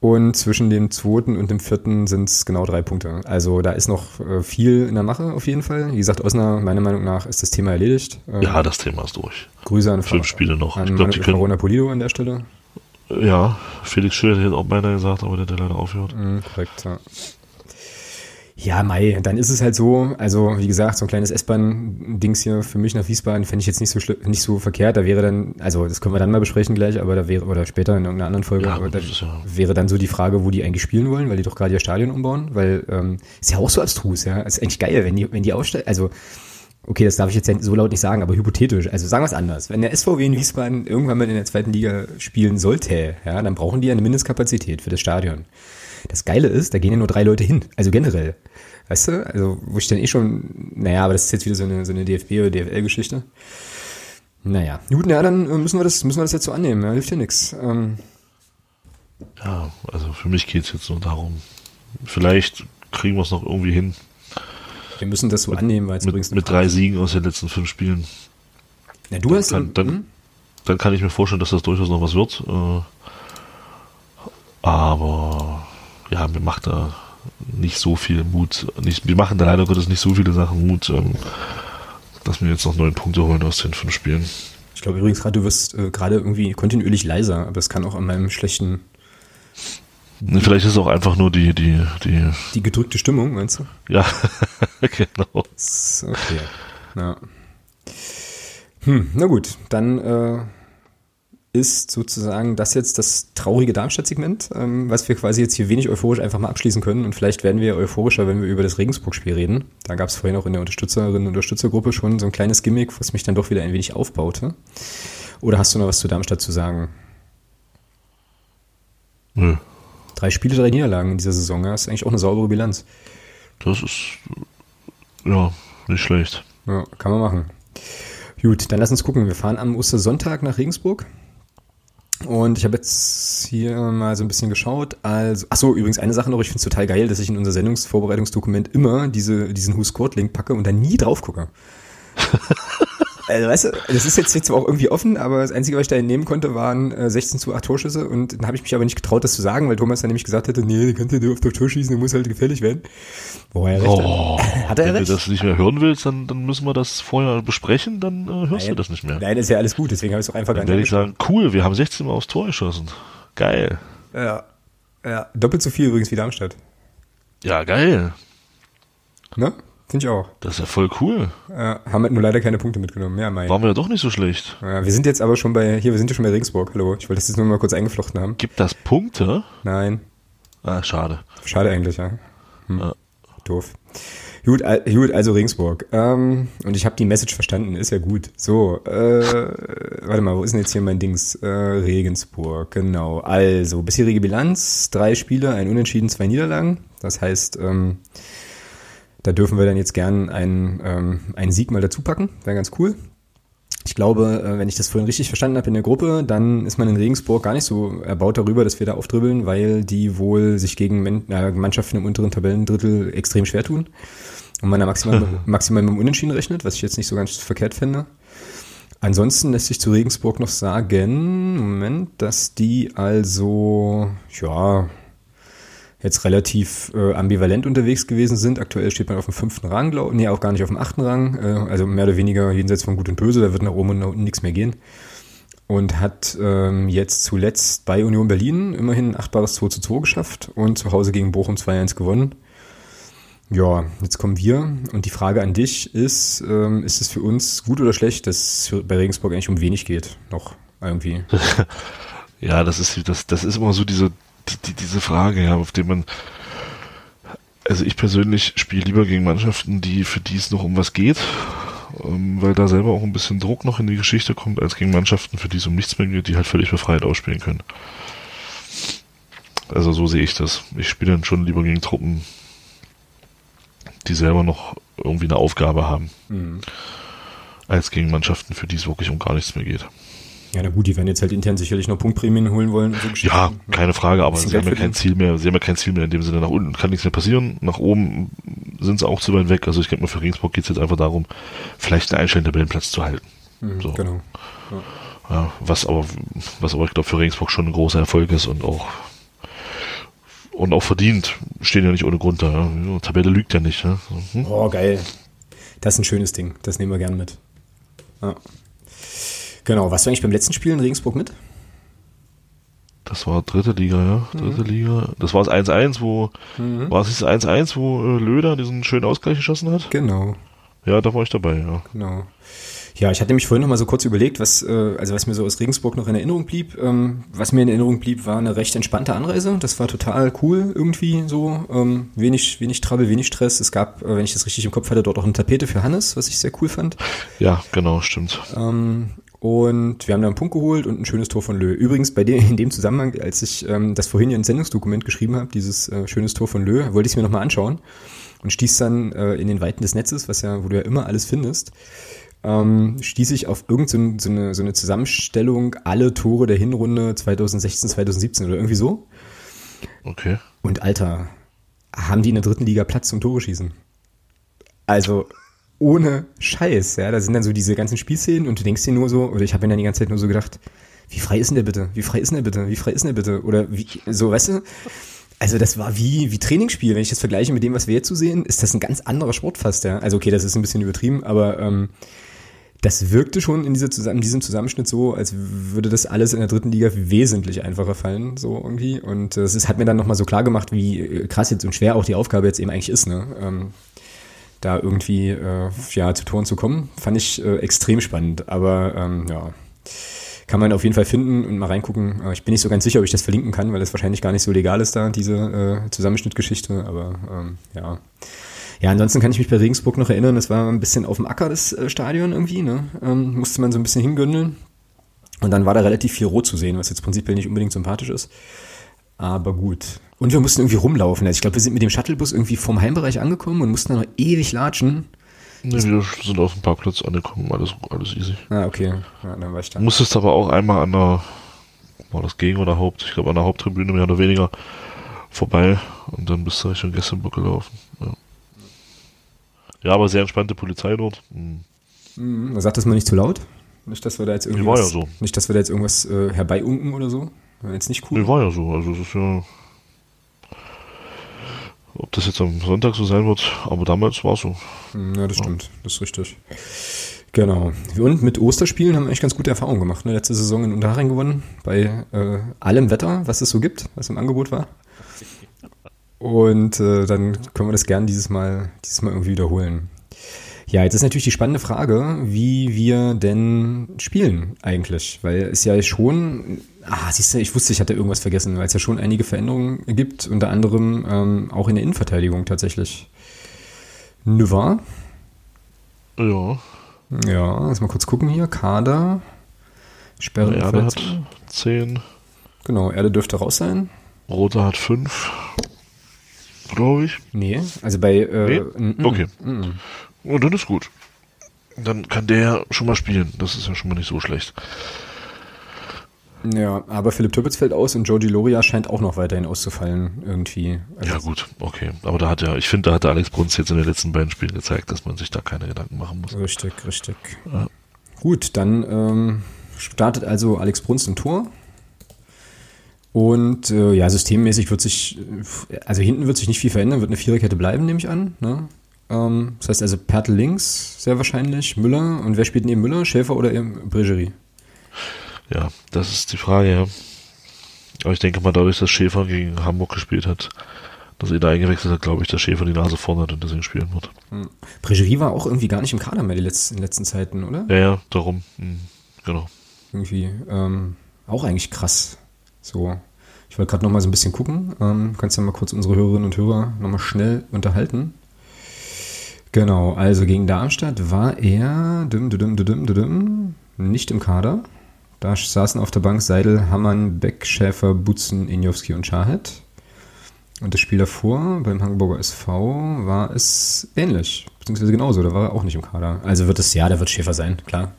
Und zwischen dem zweiten und dem vierten sind es genau drei Punkte. Also da ist noch äh, viel in der Mache auf jeden Fall. Wie gesagt, Osnabrück, meiner Meinung nach, ist das Thema erledigt. Ähm, ja, das Thema ist durch. Grüße an Fünf Spiele noch. An ich glaube, die können... Polido an der Stelle. Ja, Felix Schiller hätte auch beinahe gesagt, aber der hat leider aufgehört. Mhm, korrekt, ja. Ja, Mai, dann ist es halt so, also wie gesagt, so ein kleines S-Bahn-Dings hier für mich nach Wiesbaden fände ich jetzt nicht so nicht so verkehrt. Da wäre dann, also das können wir dann mal besprechen gleich, aber da wäre, oder später in irgendeiner anderen Folge, ja, aber da ja. wäre dann so die Frage, wo die eigentlich spielen wollen, weil die doch gerade ihr Stadion umbauen, weil ähm, ist ja auch so abstrus, ja. Ist eigentlich geil, wenn die, wenn die ausstellen, also okay, das darf ich jetzt so laut nicht sagen, aber hypothetisch, also sagen wir es anders. Wenn der SVW in Wiesbaden irgendwann mal in der zweiten Liga spielen sollte, ja, dann brauchen die ja eine Mindestkapazität für das Stadion. Das Geile ist, da gehen ja nur drei Leute hin, also generell. Weißt du, also wo ich dann eh schon, naja, aber das ist jetzt wieder so eine, so eine DFB- oder DFL-Geschichte. Naja, gut, ja, dann äh, müssen wir das, müssen wir das jetzt so annehmen, ja, hilft ja nichts. Ähm, ja, also für mich geht es jetzt nur darum, vielleicht kriegen wir es noch irgendwie hin, wir müssen das so mit, annehmen, weil es übrigens mit drei Siegen aus den letzten fünf Spielen. Ja, du hast kann, dann, hm? dann kann ich mir vorstellen, dass das durchaus noch was wird. Äh, aber ja, mir macht da nicht so viel Mut. Nicht, wir machen da leider Gottes nicht so viele Sachen Mut, ähm, dass wir jetzt noch neun Punkte holen aus den fünf Spielen. Ich glaube übrigens gerade, du wirst äh, gerade irgendwie kontinuierlich leiser, aber es kann auch an meinem schlechten Vielleicht ist es auch einfach nur die, die, die. Die gedrückte Stimmung, meinst du? Ja, genau. Okay. Ja. Hm, na gut, dann äh, ist sozusagen das jetzt das traurige Darmstadt-Segment, ähm, was wir quasi jetzt hier wenig euphorisch einfach mal abschließen können. Und vielleicht werden wir euphorischer, wenn wir über das Regensburg-Spiel reden. Da gab es vorhin auch in der Unterstützerinnen- und Unterstützergruppe schon so ein kleines Gimmick, was mich dann doch wieder ein wenig aufbaute. Oder hast du noch was zu Darmstadt zu sagen? Nö. Drei Spiele, drei Niederlagen in dieser Saison. Das ist eigentlich auch eine saubere Bilanz. Das ist, ja, nicht schlecht. Ja, kann man machen. Gut, dann lass uns gucken. Wir fahren am Ostersonntag nach Regensburg. Und ich habe jetzt hier mal so ein bisschen geschaut. Also, ach so, übrigens eine Sache noch, ich finde es total geil, dass ich in unser Sendungsvorbereitungsdokument immer diese, diesen Who Scored Link packe und da nie drauf gucke. Also, weißt du, das ist jetzt, jetzt zwar auch irgendwie offen, aber das Einzige, was ich da entnehmen konnte, waren äh, 16 zu 8 Torschüsse und dann habe ich mich aber nicht getraut, das zu sagen, weil Thomas dann nämlich gesagt hätte, nee, du kannst ja nur auf das Tor schießen, du musst halt gefährlich werden. Wo er recht oh, hat. hat er wenn recht? du das nicht mehr hören willst, dann, dann müssen wir das vorher besprechen, dann äh, hörst Nein. du das nicht mehr. Nein, ist ja alles gut, deswegen habe ich es auch einfach dann werde ich sagen, cool, wir haben 16 Mal aufs Tor geschossen. Geil. Ja, ja, doppelt so viel übrigens wie Darmstadt. Ja, geil. Ne? Finde ich auch. Das ist ja voll cool. Ja, haben halt nur leider keine Punkte mitgenommen. Ja, Mai. Waren wir ja doch nicht so schlecht. Ja, wir sind jetzt aber schon bei, hier, wir sind ja schon bei Regensburg. Hallo, ich wollte das jetzt nur mal kurz eingeflochten haben. Gibt das Punkte? Nein. Ah, schade. Schade eigentlich, ja. Hm. ja. Doof. Gut, gut, also Regensburg. Ähm, und ich habe die Message verstanden, ist ja gut. So, äh, warte mal, wo ist denn jetzt hier mein Dings? Äh, Regensburg, genau. Also, bisherige Bilanz, drei Spiele, ein Unentschieden, zwei Niederlagen. Das heißt, ähm, da dürfen wir dann jetzt gern einen, ähm, einen Sieg mal dazu packen. Wäre ganz cool. Ich glaube, äh, wenn ich das vorhin richtig verstanden habe in der Gruppe, dann ist man in Regensburg gar nicht so erbaut darüber, dass wir da aufdribbeln, weil die wohl sich gegen Mannschaften im unteren Tabellendrittel extrem schwer tun. Und man da maximal, maximal mit dem Unentschieden rechnet, was ich jetzt nicht so ganz verkehrt fände. Ansonsten lässt sich zu Regensburg noch sagen, Moment, dass die also, ja, jetzt relativ äh, ambivalent unterwegs gewesen sind. Aktuell steht man auf dem fünften Rang, glaube nee, auch gar nicht auf dem achten Rang, äh, also mehr oder weniger jenseits von Gut und Böse, da wird nach oben und nach unten nichts mehr gehen. Und hat ähm, jetzt zuletzt bei Union Berlin immerhin ein achtbares 2 zu 2 geschafft und zu Hause gegen Bochum 2-1 gewonnen. Ja, jetzt kommen wir und die Frage an dich ist, ähm, ist es für uns gut oder schlecht, dass es bei Regensburg eigentlich um wenig geht, noch irgendwie? ja, das ist, das, das ist immer so diese die, diese Frage, ja, auf die man, also ich persönlich spiele lieber gegen Mannschaften, die für die es noch um was geht, ähm, weil da selber auch ein bisschen Druck noch in die Geschichte kommt, als gegen Mannschaften, für die es um nichts mehr geht, die halt völlig befreit ausspielen können. Also so sehe ich das. Ich spiele dann schon lieber gegen Truppen, die selber noch irgendwie eine Aufgabe haben, mhm. als gegen Mannschaften, für die es wirklich um gar nichts mehr geht. Ja, na gut, die werden jetzt halt intern sicherlich noch Punktprämien holen wollen. So ja, keine Frage, aber sie haben ja kein Ziel mehr, sie haben ja kein Ziel mehr in dem Sinne. Nach unten kann nichts mehr passieren, nach oben sind sie auch zu weit weg. Also ich denke mal, für Regensburg geht es jetzt einfach darum, vielleicht einen einstellenden Tabellenplatz zu halten. Mhm, so. Genau. Ja. ja. was aber, was aber ich glaube für Regensburg schon ein großer Erfolg ist und auch und auch verdient, stehen ja nicht ohne Grund da. Ja. Tabelle lügt ja nicht. Ja. Hm? Oh, geil. Das ist ein schönes Ding. Das nehmen wir gern mit. Ja. Genau, warst du eigentlich beim letzten Spiel in Regensburg mit? Das war dritte Liga, ja. Dritte mhm. Liga. Das war das 1-1, wo, mhm. war es das 1-1, wo äh, Löder diesen schönen Ausgleich geschossen hat? Genau. Ja, da war ich dabei, ja. Genau. Ja, ich hatte mich vorhin noch mal so kurz überlegt, was, äh, also was mir so aus Regensburg noch in Erinnerung blieb. Ähm, was mir in Erinnerung blieb, war eine recht entspannte Anreise. Das war total cool irgendwie so. Ähm, wenig, wenig Trouble, wenig Stress. Es gab, äh, wenn ich das richtig im Kopf hatte, dort auch eine Tapete für Hannes, was ich sehr cool fand. Ja, genau, stimmt. Und wir haben da einen Punkt geholt und ein schönes Tor von Lö. Übrigens, bei dem, in dem Zusammenhang, als ich ähm, das vorhin hier ins Sendungsdokument geschrieben habe, dieses äh, schönes Tor von Lö, wollte ich es mir nochmal anschauen und stieß dann äh, in den Weiten des Netzes, was ja, wo du ja immer alles findest, ähm, stieß ich auf irgendeine so, so, eine, so eine Zusammenstellung alle Tore der Hinrunde 2016, 2017 oder irgendwie so. Okay. Und Alter, haben die in der dritten Liga Platz zum Tore schießen? Also, ohne Scheiß, ja. Da sind dann so diese ganzen Spielszenen und du denkst dir nur so, oder ich habe mir dann die ganze Zeit nur so gedacht, wie frei ist denn der bitte? Wie frei ist denn der bitte? Wie frei ist denn der bitte? Oder wie, so, weißt du? Also das war wie, wie Trainingsspiel. Wenn ich das vergleiche mit dem, was wir jetzt so sehen, ist das ein ganz anderer Sport fast, ja. Also okay, das ist ein bisschen übertrieben, aber ähm, das wirkte schon in, dieser, in diesem Zusammenschnitt so, als würde das alles in der dritten Liga wesentlich einfacher fallen, so irgendwie. Und äh, es hat mir dann nochmal so klar gemacht, wie äh, krass jetzt und schwer auch die Aufgabe jetzt eben eigentlich ist, ne? Ähm, da irgendwie äh, ja, zu Toren zu kommen. Fand ich äh, extrem spannend. Aber ähm, ja, kann man auf jeden Fall finden und mal reingucken. Ich bin nicht so ganz sicher, ob ich das verlinken kann, weil das wahrscheinlich gar nicht so legal ist da, diese äh, Zusammenschnittgeschichte. Aber ähm, ja. Ja, ansonsten kann ich mich bei Regensburg noch erinnern, das war ein bisschen auf dem Acker das äh, Stadion irgendwie, ne? Ähm, musste man so ein bisschen hingündeln. Und dann war da relativ viel Rot zu sehen, was jetzt prinzipiell nicht unbedingt sympathisch ist. Aber gut. Und wir mussten irgendwie rumlaufen. Also ich glaube, wir sind mit dem Shuttlebus irgendwie vom Heimbereich angekommen und mussten dann noch ewig latschen. Ne, wir sind auf dem Parkplatz angekommen, alles, alles easy. Ah, okay. Ja, dann war ich da. Musstest aber auch einmal an der, war das gegen oder Haupt, ich glaube an der Haupttribüne mehr oder weniger vorbei und dann bist du Richtung Gästeburg gelaufen. Ja. ja, aber sehr entspannte Polizei dort. Hm. Mhm, sagt das mal nicht zu laut? Nicht, dass wir da jetzt irgendwie. war ja so. Nicht, dass wir da jetzt irgendwas äh, herbeiunken oder so? Jetzt nicht cool. Nee, war ja so. Also es ist ja. Ob das jetzt am Sonntag so sein wird, aber damals war es so. Ja, das stimmt. Das ist richtig. Genau. Und mit Osterspielen haben wir echt ganz gute Erfahrungen gemacht. Ne? Letzte Saison in Unterhaching gewonnen. Bei äh, allem Wetter, was es so gibt, was im Angebot war. Und äh, dann können wir das gern dieses Mal, dieses Mal irgendwie wiederholen. Ja, jetzt ist natürlich die spannende Frage, wie wir denn spielen eigentlich, weil es ja schon, ah, siehst du, ich wusste, ich hatte irgendwas vergessen, weil es ja schon einige Veränderungen gibt, unter anderem ähm, auch in der Innenverteidigung tatsächlich. Növer. Ja. Ja, lass mal kurz gucken hier. Kader. Sperren. Erde hat 10. Genau, Erde dürfte raus sein. Rote hat 5. Glaube ich. Nee, also bei. Äh, nee? Okay. Und dann ist gut. Dann kann der schon mal spielen. Das ist ja schon mal nicht so schlecht. Ja, aber Philipp Türpitz fällt aus und Joji Loria scheint auch noch weiterhin auszufallen irgendwie. Also ja gut, okay. Aber da hat ja, ich finde, da hat der Alex Bruns jetzt in den letzten beiden Spielen gezeigt, dass man sich da keine Gedanken machen muss. Richtig, richtig. Ja. Gut, dann ähm, startet also Alex Bruns im Tor. Und äh, ja, systemmäßig wird sich, also hinten wird sich nicht viel verändern, wird eine Viererkette bleiben, nehme ich an. Ne? Ähm, das heißt also Pertl links, sehr wahrscheinlich, Müller. Und wer spielt neben Müller? Schäfer oder Bregerie? Ja, das ist die Frage, ja. Aber ich denke mal, dadurch, dass Schäfer gegen Hamburg gespielt hat, dass er da eingewechselt hat, glaube ich, dass Schäfer die Nase vorne hat und deswegen spielen wird. Hm. Bregerie war auch irgendwie gar nicht im Kader mehr die letzten, in den letzten Zeiten, oder? Ja, ja, darum. Hm, genau. Irgendwie ähm, auch eigentlich krass. So. Ich wollte gerade noch mal so ein bisschen gucken. Ähm, kannst ja mal kurz unsere Hörerinnen und Hörer noch mal schnell unterhalten. Genau, also gegen Darmstadt war er düm, düm, düm, düm, nicht im Kader. Da saßen auf der Bank Seidel, Hammann, Beck, Schäfer, Butzen, Injowski und Schahet. Und das Spiel davor beim Hamburger SV war es ähnlich, beziehungsweise genauso, da war er auch nicht im Kader. Also wird es, ja, da wird Schäfer sein, klar.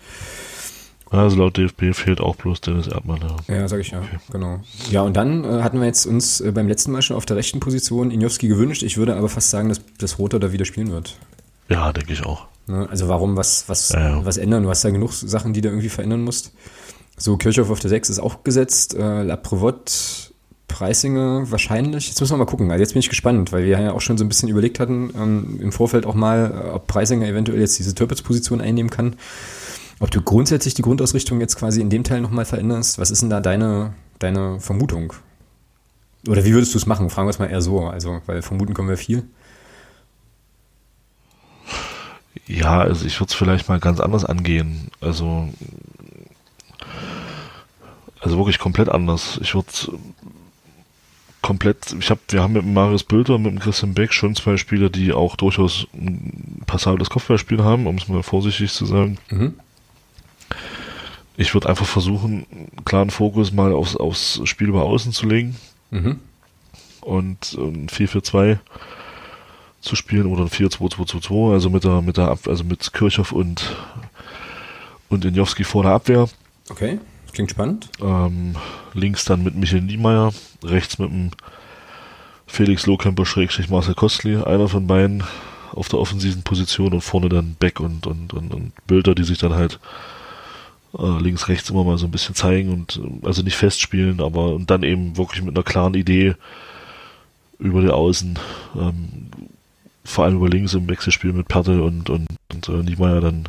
Also laut DFB fehlt auch bloß Dennis Erdmann. Ja, ja sag ich ja, okay. genau. Ja, und dann äh, hatten wir jetzt uns äh, beim letzten Mal schon auf der rechten Position Injowski gewünscht. Ich würde aber fast sagen, dass, dass Roter da wieder spielen wird. Ja, denke ich auch. Ne? Also warum was, was, ja, ja. was ändern? Du hast ja genug Sachen, die du irgendwie verändern musst. So, Kirchhoff auf der 6 ist auch gesetzt. Äh, La Prevot, Preisinger wahrscheinlich. Jetzt müssen wir mal gucken. Also jetzt bin ich gespannt, weil wir ja auch schon so ein bisschen überlegt hatten, ähm, im Vorfeld auch mal, äh, ob Preisinger eventuell jetzt diese Türpitz-Position einnehmen kann. Ob du grundsätzlich die Grundausrichtung jetzt quasi in dem Teil nochmal veränderst, was ist denn da deine, deine Vermutung? Oder wie würdest du es machen? Fragen wir es mal eher so. Also, weil vermuten können wir viel. Ja, also ich würde es vielleicht mal ganz anders angehen. Also also wirklich komplett anders. Ich würde komplett, ich habe, wir haben mit Marius Bülter und mit dem Christian Beck schon zwei Spieler, die auch durchaus ein passables Kopfballspiel haben, um es mal vorsichtig zu sagen. Mhm. Ich würde einfach versuchen, einen klaren Fokus mal aufs, aufs Spiel über Außen zu legen. Mhm. Und ein 4-4-2 zu spielen oder ein 4-2-2-2-2, also mit der, mit der, also mit Kirchhoff und, und Injowski vor der Abwehr. Okay. Klingt spannend. Ähm, links dann mit Michael Niemeyer, rechts mit dem Felix Lohkemper Schrägstrich Marcel Kostli, einer von beiden auf der offensiven Position und vorne dann Beck und, und, und, und Bilder, die sich dann halt äh, links, rechts immer mal so ein bisschen zeigen und äh, also nicht festspielen, aber und dann eben wirklich mit einer klaren Idee über die Außen, ähm, vor allem über links im Wechselspiel mit Pertel und, und, und äh, Niemeyer dann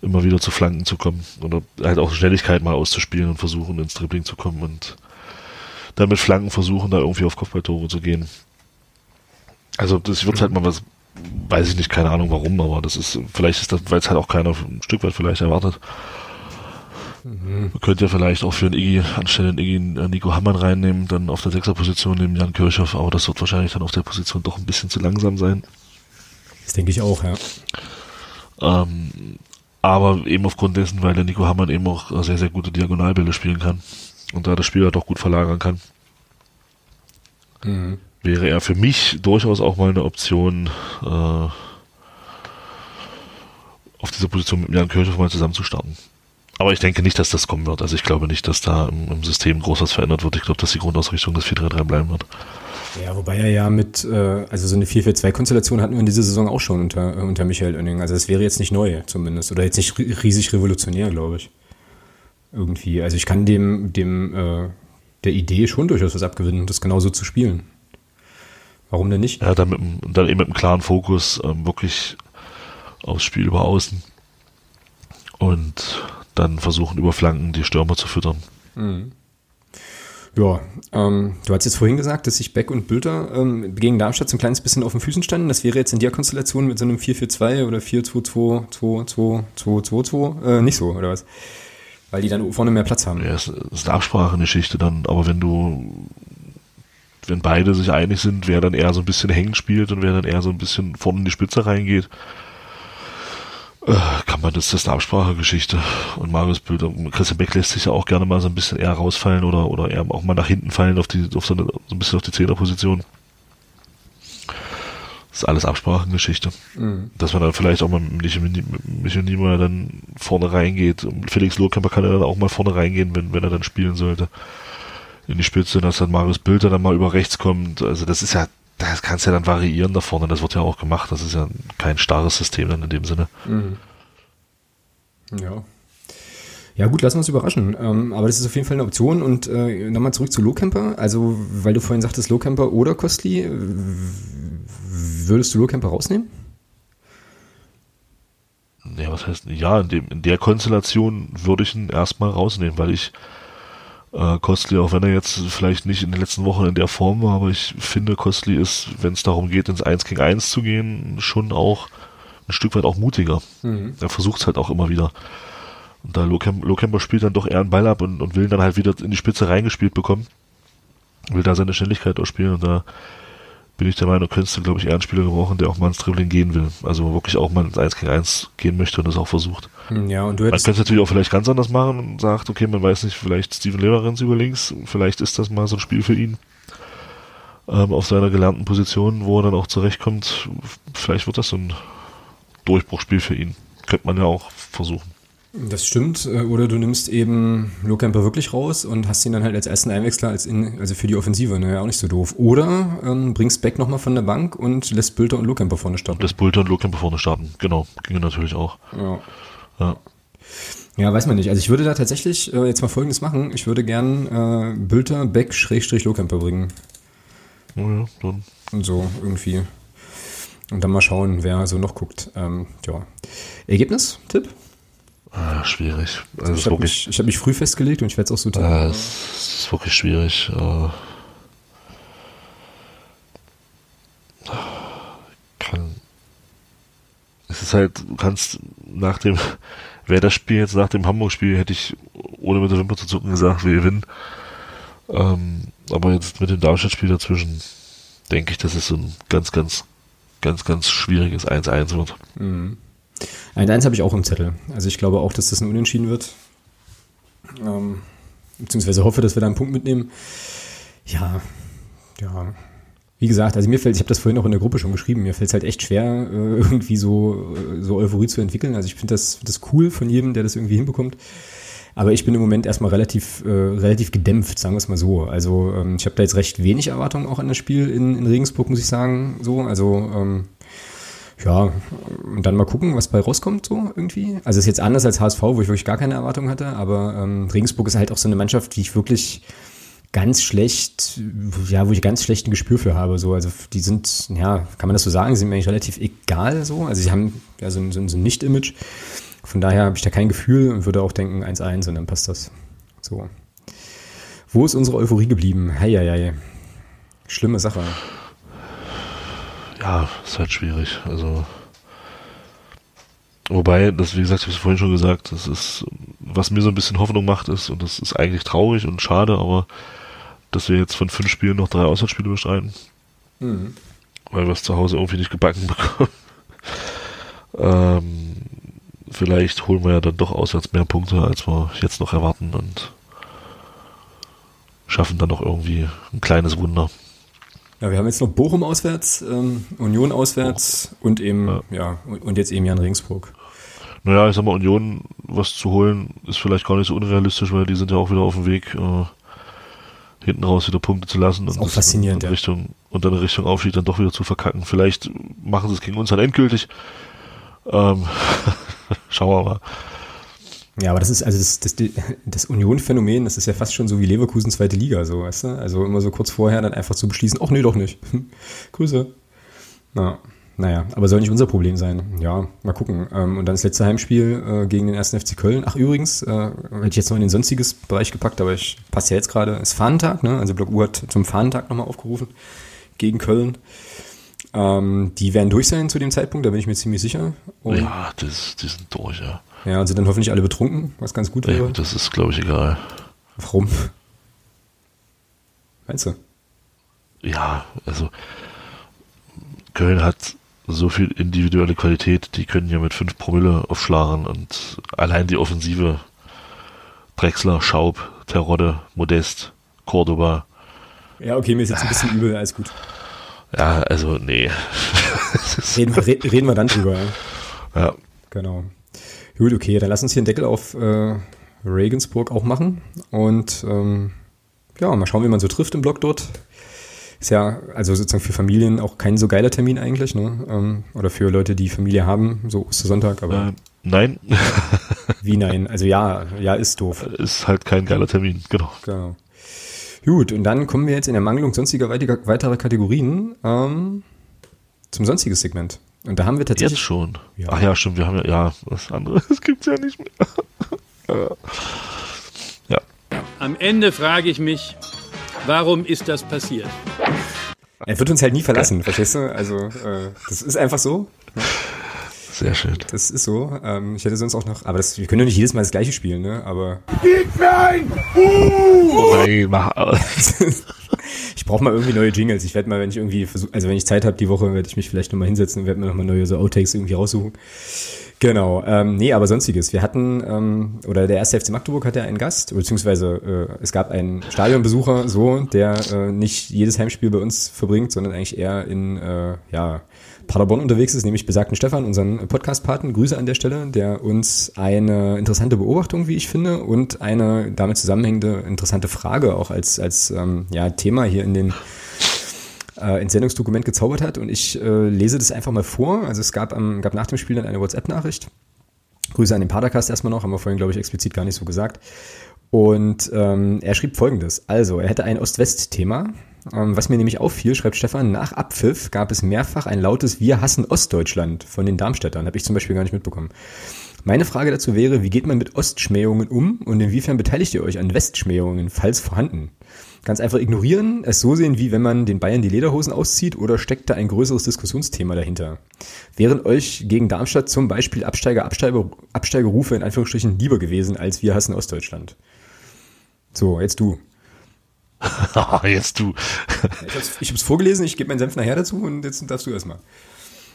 immer wieder zu Flanken zu kommen oder halt auch Schnelligkeit mal auszuspielen und versuchen ins Dribbling zu kommen und dann mit Flanken versuchen, da irgendwie auf Kopfballtore zu gehen. Also das wird halt mal was, weiß ich nicht, keine Ahnung warum, aber das ist, vielleicht ist das, weil es halt auch keiner ein Stück weit vielleicht erwartet. Mhm. Man könnte ja vielleicht auch für einen Iggy, anstelle einen Iggy äh, Nico Hammann reinnehmen, dann auf der Sechserposition neben Jan Kirchhoff, aber das wird wahrscheinlich dann auf der Position doch ein bisschen zu langsam sein. Das denke ich auch, ja. Ähm, aber eben aufgrund dessen, weil der Nico Hammann eben auch sehr, sehr gute Diagonalbälle spielen kann und da das Spiel halt auch gut verlagern kann, mhm. wäre er für mich durchaus auch mal eine Option, äh, auf dieser Position mit Jan Kirchhoff mal zusammen zu starten. aber ich denke nicht, dass das kommen wird. Also ich glaube nicht, dass da im, im System groß was verändert wird. Ich glaube, dass die Grundausrichtung das 4-3-3 bleiben wird. Ja, wobei er ja mit, äh, also so eine 4-4-2-Konstellation hatten wir in dieser Saison auch schon unter, äh, unter Michael Oenning. Also das wäre jetzt nicht neu zumindest. Oder jetzt nicht riesig revolutionär, glaube ich. Irgendwie. Also ich kann dem, dem, äh, der Idee schon durchaus was abgewinnen, das genauso zu spielen. Warum denn nicht? Ja, dann, mit, dann eben mit einem klaren Fokus ähm, wirklich aufs Spiel über Außen und dann versuchen über Flanken die Stürmer zu füttern. Mhm. Ja, ähm, du hast jetzt vorhin gesagt, dass sich Beck und Bülter ähm, gegen Darmstadt so ein kleines bisschen auf den Füßen standen. Das wäre jetzt in der Konstellation mit so einem 4-4-2 oder 4-2-2-2-2-2-2 äh, nicht so, oder was? Weil die dann vorne mehr Platz haben. Ja, es ist eine Absprachegeschichte dann, aber wenn du, wenn beide sich einig sind, wer dann eher so ein bisschen hängen spielt und wer dann eher so ein bisschen vorne in die Spitze reingeht, kann man, das, das ist eine Absprachegeschichte. Und Marius Bilder, Christian Beck lässt sich ja auch gerne mal so ein bisschen eher rausfallen oder, oder eher auch mal nach hinten fallen auf die, auf so, eine, so ein bisschen auf die Zehnerposition. Das ist alles Absprachengeschichte. Mhm. Dass man dann vielleicht auch mal mit Michael Niemeyer dann vorne reingeht. Felix Lohkämper kann ja dann auch mal vorne reingehen, wenn, wenn er dann spielen sollte. In die Spitze, dass dann Marius Bilder dann mal über rechts kommt. Also das ist ja das kannst du ja dann variieren da vorne, das wird ja auch gemacht, das ist ja kein starres System dann in dem Sinne. Mhm. Ja. Ja gut, lassen wir uns überraschen. Ähm, aber das ist auf jeden Fall eine Option. Und äh, nochmal zurück zu Lowcamper. Also, weil du vorhin sagtest, Lowcamper oder Costly, würdest du Lowcamper rausnehmen? Ja, was heißt, ja, in, dem, in der Konstellation würde ich ihn erstmal rausnehmen, weil ich äh, Costly, auch wenn er jetzt vielleicht nicht in den letzten Wochen in der Form war, aber ich finde, Costly ist, wenn es darum geht, ins 1 gegen 1 zu gehen, schon auch ein Stück weit auch mutiger. Mhm. Er versucht es halt auch immer wieder. Und da Lokemper spielt dann doch eher einen Ball ab und, und will ihn dann halt wieder in die Spitze reingespielt bekommen. Will da seine Schnelligkeit ausspielen und da bin ich der Meinung, könntest du, glaube ich, eher einen Spieler gebrauchen, der auch mal ins Dribbling gehen will. Also wirklich auch mal ins 1 gegen 1 gehen möchte und das auch versucht. Hm, ja, und du man könnte natürlich auch vielleicht ganz anders machen und sagt, okay, man weiß nicht, vielleicht Steven Leverenz über links, vielleicht ist das mal so ein Spiel für ihn ähm, auf seiner gelernten Position, wo er dann auch zurechtkommt. Vielleicht wird das so ein Durchbruchspiel für ihn. Könnte man ja auch versuchen. Das stimmt. Äh, oder du nimmst eben Lohkemper wirklich raus und hast ihn dann halt als ersten Einwechsler als in, also für die Offensive, ne, auch nicht so doof. Oder ähm, bringst Beck nochmal von der Bank und lässt Bülter und Lohkemper vorne starten. Lässt Bülter und Lohkemper vorne starten, genau. Ginge natürlich auch. Ja. ja. Ja, weiß man nicht. Also ich würde da tatsächlich äh, jetzt mal Folgendes machen. Ich würde gern äh, Bülter, Beck, Schrägstrich, Lohkemper bringen. Oh ja, dann. Und so irgendwie. Und dann mal schauen, wer so noch guckt. Ähm, ja. Ergebnis, Tipp? Ah, schwierig. Also ich habe mich, hab mich früh festgelegt und ich werde es auch so tun. Ah, es ist wirklich schwierig. Uh, kann. Es ist halt, du kannst nach dem, wer das Spiel jetzt nach dem Hamburg-Spiel hätte ich ohne mit der Wimper zu zucken gesagt, wir gewinnen. Ähm, aber jetzt mit dem Darmstadt-Spiel dazwischen denke ich, dass es so ein ganz, ganz, ganz, ganz schwieriges 1-1 wird. Mhm. Ein Eins habe ich auch im Zettel. Also ich glaube auch, dass das ein Unentschieden wird. Ähm, beziehungsweise hoffe, dass wir da einen Punkt mitnehmen. Ja, ja. Wie gesagt, also mir fällt, ich habe das vorhin auch in der Gruppe schon geschrieben, mir fällt es halt echt schwer, äh, irgendwie so, äh, so Euphorie zu entwickeln. Also ich finde das, das cool von jedem, der das irgendwie hinbekommt. Aber ich bin im Moment erstmal relativ, äh, relativ gedämpft, sagen wir es mal so. Also ähm, ich habe da jetzt recht wenig Erwartungen auch an das Spiel in, in Regensburg, muss ich sagen. So, also ähm, ja, und dann mal gucken, was bei rauskommt, so irgendwie. Also ist jetzt anders als HSV, wo ich wirklich gar keine Erwartung hatte, aber ähm, Regensburg ist halt auch so eine Mannschaft, die ich wirklich ganz schlecht, ja, wo ich ganz schlecht ein Gespür für habe. So, also die sind, ja, kann man das so sagen, sind mir eigentlich relativ egal so. Also sie haben ja so ein, so ein, so ein Nicht-Image. Von daher habe ich da kein Gefühl und würde auch denken 1-1 und dann passt das. So. Wo ist unsere Euphorie geblieben? Heieiei. Schlimme Sache ja, ist halt schwierig. Also wobei, das wie gesagt, ich habe es vorhin schon gesagt, das ist, was mir so ein bisschen Hoffnung macht, ist und das ist eigentlich traurig und schade, aber dass wir jetzt von fünf Spielen noch drei Auswärtsspiele bestreiten, mhm. weil wir es zu Hause irgendwie nicht gebacken bekommen. ähm, vielleicht holen wir ja dann doch auswärts mehr Punkte, als wir jetzt noch erwarten und schaffen dann noch irgendwie ein kleines Wunder. Ja, wir haben jetzt noch Bochum auswärts, ähm, Union auswärts oh. und eben, ja. ja. und jetzt eben Jan Regensburg. Naja, ich sag mal, Union was zu holen, ist vielleicht gar nicht so unrealistisch, weil die sind ja auch wieder auf dem Weg, äh, hinten raus wieder Punkte zu lassen und auch faszinierend, in Richtung, ja. und dann in Richtung Aufstieg dann doch wieder zu verkacken. Vielleicht machen sie es gegen uns dann endgültig. Ähm, schauen wir mal. Ja, aber das ist, also das, das, das Union-Phänomen, das ist ja fast schon so wie Leverkusen zweite Liga, so, weißt du? Also immer so kurz vorher dann einfach zu beschließen, ach nee, doch nicht. Grüße. Na, naja, aber soll nicht unser Problem sein. Ja, mal gucken. Ähm, und dann das letzte Heimspiel äh, gegen den 1. FC Köln. Ach, übrigens, äh, hätte ich jetzt noch in den sonstiges Bereich gepackt, aber ich passe ja jetzt gerade. Ist Fahnentag, ne? Also Block U hat zum Fahnentag nochmal aufgerufen gegen Köln. Ähm, die werden durch sein zu dem Zeitpunkt, da bin ich mir ziemlich sicher. Und ja, das, die sind durch, ja. Ja, und sind dann hoffentlich alle betrunken, was ganz gut wäre. Ja, das ist, glaube ich, egal. Warum? Meinst du? Ja, also Köln hat so viel individuelle Qualität, die können ja mit 5 Promille aufschlagen und allein die Offensive Drexler, Schaub, Terodde, Modest, Cordoba. Ja, okay, mir ist jetzt ein bisschen übel, alles gut. Ja, also nee. reden, wir, reden wir dann drüber. Ja. ja. Genau. Gut, okay, dann lass uns hier einen Deckel auf äh, Regensburg auch machen. Und ähm, ja, mal schauen, wie man so trifft im Blog dort. Ist ja also sozusagen für Familien auch kein so geiler Termin eigentlich, ne? Ähm, oder für Leute, die Familie haben, so Ostersonntag, aber. Äh, nein. wie nein? Also ja, ja, ist doof. Ist halt kein geiler Termin, genau. Genau. Gut, und dann kommen wir jetzt in der Mangelung sonstiger weiterer Kategorien ähm, zum sonstiges Segment. Und da haben wir tatsächlich. Jetzt schon. Ja. Ach ja, stimmt, wir haben ja, ja, was anderes gibt's ja nicht mehr. ja. Am Ende frage ich mich, warum ist das passiert? Er wird uns halt nie verlassen, verstehst du? Also, äh, das ist einfach so. Ne? Sehr schön. Das ist so. Ähm, ich hätte sonst auch noch, aber das, wir können ja nicht jedes Mal das gleiche spielen, ne? Aber. Gib mir ein! Uh! Oh nein, mach aus. ich brauche mal irgendwie neue Jingles. Ich werde mal, wenn ich irgendwie versuche, also wenn ich Zeit habe die Woche, werde ich mich vielleicht nochmal hinsetzen und werde mir nochmal neue so Outtakes irgendwie raussuchen. Genau, ähm, nee, aber sonstiges. Wir hatten, ähm, oder der erste FC Magdeburg hatte einen Gast, beziehungsweise äh, es gab einen Stadionbesucher, so, der äh, nicht jedes Heimspiel bei uns verbringt, sondern eigentlich eher in, äh, ja, Paderborn unterwegs ist, nämlich besagten Stefan, unseren Podcast-Paten. Grüße an der Stelle, der uns eine interessante Beobachtung, wie ich finde, und eine damit zusammenhängende interessante Frage auch als, als ähm, ja, Thema hier in den äh, ins Sendungsdokument gezaubert hat. Und ich äh, lese das einfach mal vor. Also es gab, ähm, gab nach dem Spiel dann eine WhatsApp-Nachricht. Grüße an den Padercast erstmal noch, haben wir vorhin, glaube ich, explizit gar nicht so gesagt. Und ähm, er schrieb folgendes. Also, er hätte ein Ost-West-Thema was mir nämlich auffiel, schreibt Stefan, nach Abpfiff gab es mehrfach ein lautes Wir hassen Ostdeutschland von den Darmstädtern. Habe ich zum Beispiel gar nicht mitbekommen. Meine Frage dazu wäre, wie geht man mit Ostschmähungen um und inwiefern beteiligt ihr euch an Westschmähungen, falls vorhanden? Ganz einfach ignorieren, es so sehen, wie wenn man den Bayern die Lederhosen auszieht oder steckt da ein größeres Diskussionsthema dahinter? Wären euch gegen Darmstadt zum Beispiel Absteiger, Absteiger, Absteigerufe in Anführungsstrichen lieber gewesen als wir hassen Ostdeutschland? So, jetzt du. jetzt du. ich hab's, ich hab's vorgelesen, ich gebe meinen Senf nachher dazu und jetzt darfst du erstmal.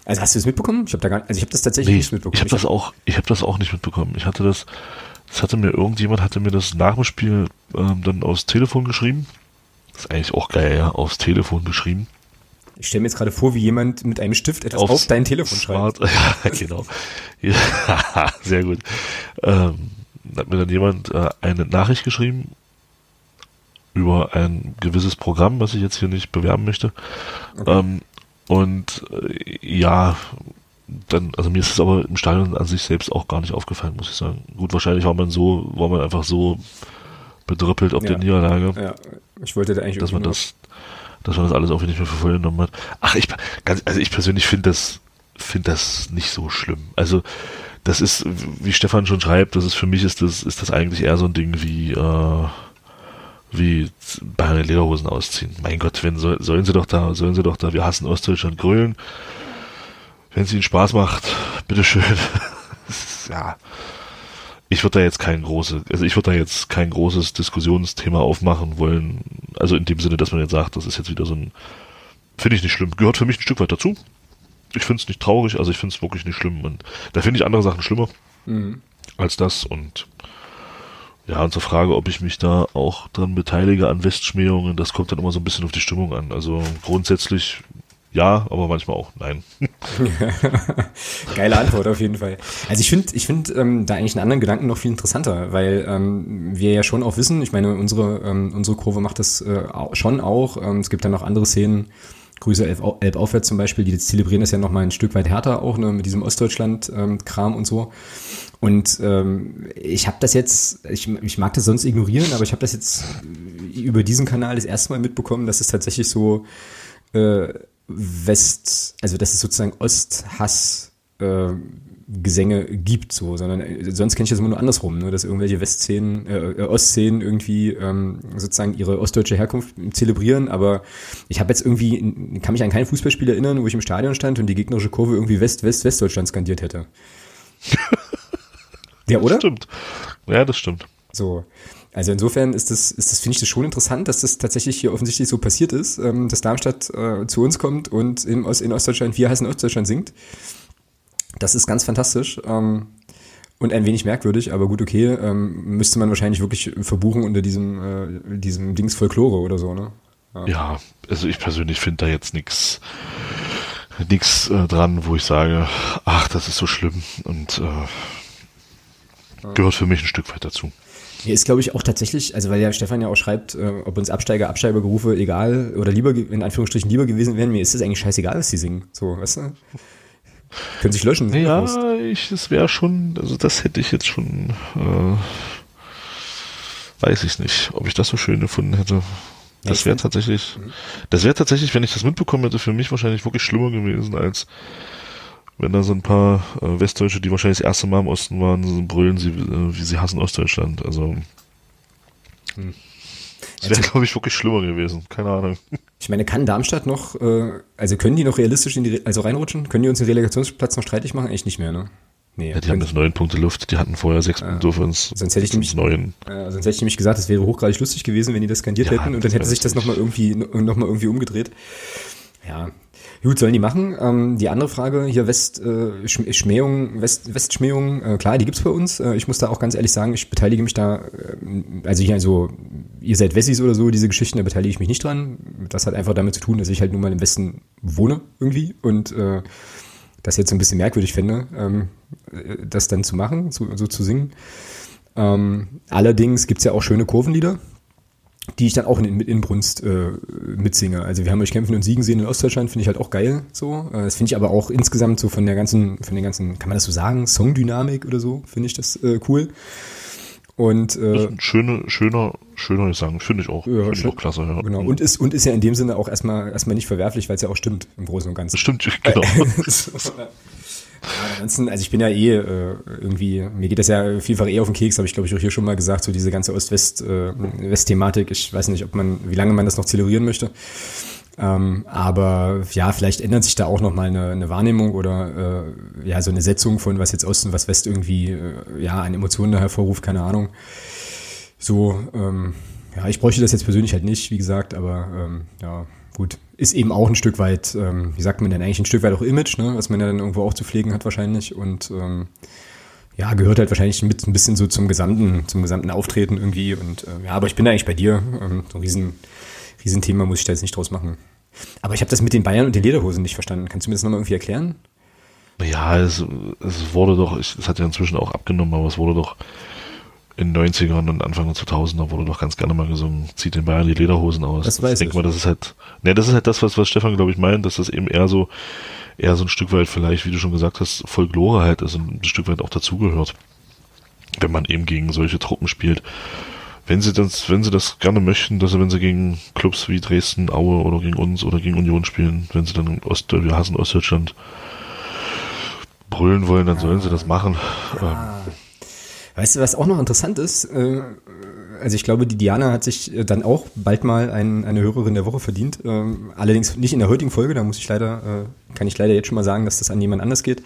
Also hast du es mitbekommen? Ich habe da gar, also ich habe das tatsächlich nee, nicht mitbekommen. Ich habe das auch, ich habe das auch nicht mitbekommen. Ich hatte das, das hatte mir irgendjemand hatte mir das nach dem Spiel ähm, dann aufs Telefon geschrieben. Das ist eigentlich auch geil, ja, aufs Telefon geschrieben. Ich stelle mir jetzt gerade vor, wie jemand mit einem Stift etwas Aufs auf dein Telefon schreibt. Ja, genau. Ja, sehr gut. Ähm, hat mir dann jemand äh, eine Nachricht geschrieben über ein gewisses Programm, was ich jetzt hier nicht bewerben möchte. Okay. Ähm, und äh, ja, dann, also mir ist es aber im Stadion an sich selbst auch gar nicht aufgefallen, muss ich sagen. Gut, wahrscheinlich war man so, war man einfach so bedrüppelt ob ja. der Niederlage. Ja, ich wollte da eigentlich dass man das, dass man das alles auch nicht mehr für voll genommen hat. Ach, ich, ganz, also ich persönlich finde das, finde das nicht so schlimm. Also, das ist, wie Stefan schon schreibt, das ist für mich ist das, ist das eigentlich eher so ein Ding wie, äh, wie bei Lederhosen ausziehen. Mein Gott, wenn soll, sollen sie doch da, sollen sie doch da, wir hassen Ostdeutschland grölen. Wenn es ihnen Spaß macht, bitteschön. ja. Ich würde da jetzt kein großes, also ich würde da jetzt kein großes Diskussionsthema aufmachen wollen. Also in dem Sinne, dass man jetzt sagt, das ist jetzt wieder so ein, finde ich nicht schlimm. Gehört für mich ein Stück weit dazu. Ich finde es nicht traurig, also ich finde es wirklich nicht schlimm. Und da finde ich andere Sachen schlimmer mhm. als das und ja, und zur Frage, ob ich mich da auch dran beteilige an Westschmähungen, das kommt dann immer so ein bisschen auf die Stimmung an. Also grundsätzlich ja, aber manchmal auch nein. Geile Antwort auf jeden Fall. Also ich finde ich finde ähm, da eigentlich einen anderen Gedanken noch viel interessanter, weil ähm, wir ja schon auch wissen, ich meine, unsere, ähm, unsere Kurve macht das äh, schon auch. Ähm, es gibt dann noch andere Szenen, Grüße Elb, Elb aufwärts zum Beispiel, die zelebrieren das ja noch mal ein Stück weit härter auch, ne, mit diesem Ostdeutschland-Kram ähm, und so. Und ähm, ich habe das jetzt, ich, ich mag das sonst ignorieren, aber ich habe das jetzt über diesen Kanal das erste Mal mitbekommen, dass es tatsächlich so äh, West, also dass es sozusagen Osthass äh, Gesänge gibt, so, sondern äh, sonst kenne ich das immer nur andersrum, ne, dass irgendwelche Westszenen, äh, äh, Ostszenen irgendwie ähm, sozusagen ihre ostdeutsche Herkunft zelebrieren, aber ich habe jetzt irgendwie, kann mich an kein Fußballspiel erinnern, wo ich im Stadion stand und die gegnerische Kurve irgendwie West, West, Westdeutschland skandiert hätte. ja, oder? Das stimmt. Ja, das stimmt. So. Also insofern ist das, ist das finde ich das schon interessant, dass das tatsächlich hier offensichtlich so passiert ist, ähm, dass Darmstadt äh, zu uns kommt und in, Ost, in Ostdeutschland, wir heißen Ostdeutschland singt. Das ist ganz fantastisch. Ähm, und ein wenig merkwürdig, aber gut, okay, ähm, müsste man wahrscheinlich wirklich verbuchen unter diesem, äh, diesem Dings Folklore oder so, ne? Ja, ja also ich persönlich finde da jetzt nichts nichts äh, dran, wo ich sage, ach, das ist so schlimm und äh, gehört für mich ein Stück weit dazu. Mir ist, glaube ich, auch tatsächlich, also weil ja Stefan ja auch schreibt, äh, ob uns Absteiger, Absteigerberufe egal oder lieber, in Anführungsstrichen lieber gewesen wären, mir ist es eigentlich scheißegal, was sie singen. So, weißt du? Können sich löschen. Ja, ich, es wäre schon, also das hätte ich jetzt schon, äh, weiß ich nicht, ob ich das so schön gefunden hätte. Das wäre tatsächlich, mhm. das wäre tatsächlich, wenn ich das mitbekommen hätte, für mich wahrscheinlich wirklich schlimmer gewesen, als wenn da so ein paar äh, Westdeutsche, die wahrscheinlich das erste Mal im Osten waren, so brüllen sie, äh, wie sie hassen Ostdeutschland. Also, hm. Das wäre, glaube ich, wirklich schlimmer gewesen. Keine Ahnung. Ich meine, kann Darmstadt noch, äh, also können die noch realistisch in die, also reinrutschen? Können die uns den Relegationsplatz noch streitig machen? Eigentlich nicht mehr, ne? Nee, ja, die haben jetzt neun Punkte Luft, die hatten vorher sechs Punkte für uns. Sonst hätte ich nämlich, neun. Äh, sonst hätte ich nämlich gesagt, es wäre hochgradig lustig gewesen, wenn die das skandiert ja, hätten und dann hätte sich das nochmal irgendwie, noch mal irgendwie umgedreht. Ja, Gut, sollen die machen. Ähm, die andere Frage hier West äh, Schmähung, West, Westschmähung, äh, klar, die gibt's bei uns. Äh, ich muss da auch ganz ehrlich sagen, ich beteilige mich da, äh, also hier also, ihr seid Wessis oder so, diese Geschichten, da beteilige ich mich nicht dran. Das hat einfach damit zu tun, dass ich halt nun mal im Westen wohne irgendwie und äh, das jetzt so ein bisschen merkwürdig fände, ähm, äh, das dann zu machen, so, so zu singen. Ähm, allerdings gibt's ja auch schöne Kurvenlieder die ich dann auch in, mit Inbrunst äh, mitsinge. Also wir haben euch kämpfen und siegen sehen in Ostdeutschland, finde ich halt auch geil. So, äh, das finde ich aber auch insgesamt so von der ganzen, von den ganzen, kann man das so sagen, Songdynamik oder so, finde ich das äh, cool. Und äh, das ist ein schöner, schöner, schöner Gesang, finde ich auch, ja, find ich auch klasse. Ja. Genau. Und ist und ist ja in dem Sinne auch erstmal erstmal nicht verwerflich, weil es ja auch stimmt im Großen und Ganzen. Stimmt, genau. Ansonsten, also ich bin ja eh äh, irgendwie, mir geht das ja vielfach eh auf den Keks, habe ich glaube ich auch hier schon mal gesagt, so diese ganze Ost-West-Thematik. Äh, ich weiß nicht, ob man, wie lange man das noch zelebrieren möchte. Ähm, aber ja, vielleicht ändert sich da auch nochmal eine, eine Wahrnehmung oder äh, ja, so eine Setzung von was jetzt Ost und was West irgendwie äh, ja an Emotionen da hervorruft, keine Ahnung. So, ähm, ja, ich bräuchte das jetzt persönlich halt nicht, wie gesagt, aber ähm, ja, gut, ist eben auch ein Stück weit, ähm, wie sagt man denn eigentlich, ein Stück weit auch Image, ne, was man ja dann irgendwo auch zu pflegen hat wahrscheinlich und ähm, ja, gehört halt wahrscheinlich mit ein bisschen so zum gesamten, zum gesamten Auftreten irgendwie und äh, ja, aber ich bin da eigentlich bei dir, ähm, so ein riesen, riesen Thema muss ich da jetzt nicht draus machen. Aber ich habe das mit den Bayern und den Lederhosen nicht verstanden. Kannst du mir das nochmal irgendwie erklären? Ja, es, es wurde doch, es hat ja inzwischen auch abgenommen, aber es wurde doch in den 90ern und Anfang der 2000er wurde doch ganz gerne mal gesungen, zieht den Bayern die Lederhosen aus. Das weiß ich. denke mal, das ist halt, ne, das ist halt das, was, was Stefan, glaube ich, meint, dass das eben eher so, eher so ein Stück weit vielleicht, wie du schon gesagt hast, Folklore halt, also ein Stück weit auch dazugehört. Wenn man eben gegen solche Truppen spielt. Wenn sie das, wenn sie das gerne möchten, dass sie, wenn sie gegen Clubs wie Dresden, Aue oder gegen uns oder gegen Union spielen, wenn sie dann Ost, wir hassen Ostdeutschland, brüllen wollen, dann sollen sie das machen. Ja. Ähm, Weißt du, was auch noch interessant ist? Äh, also ich glaube, die Diana hat sich äh, dann auch bald mal ein, eine Hörerin der Woche verdient. Ähm, allerdings nicht in der heutigen Folge, da muss ich leider, äh, kann ich leider jetzt schon mal sagen, dass das an jemand anders geht.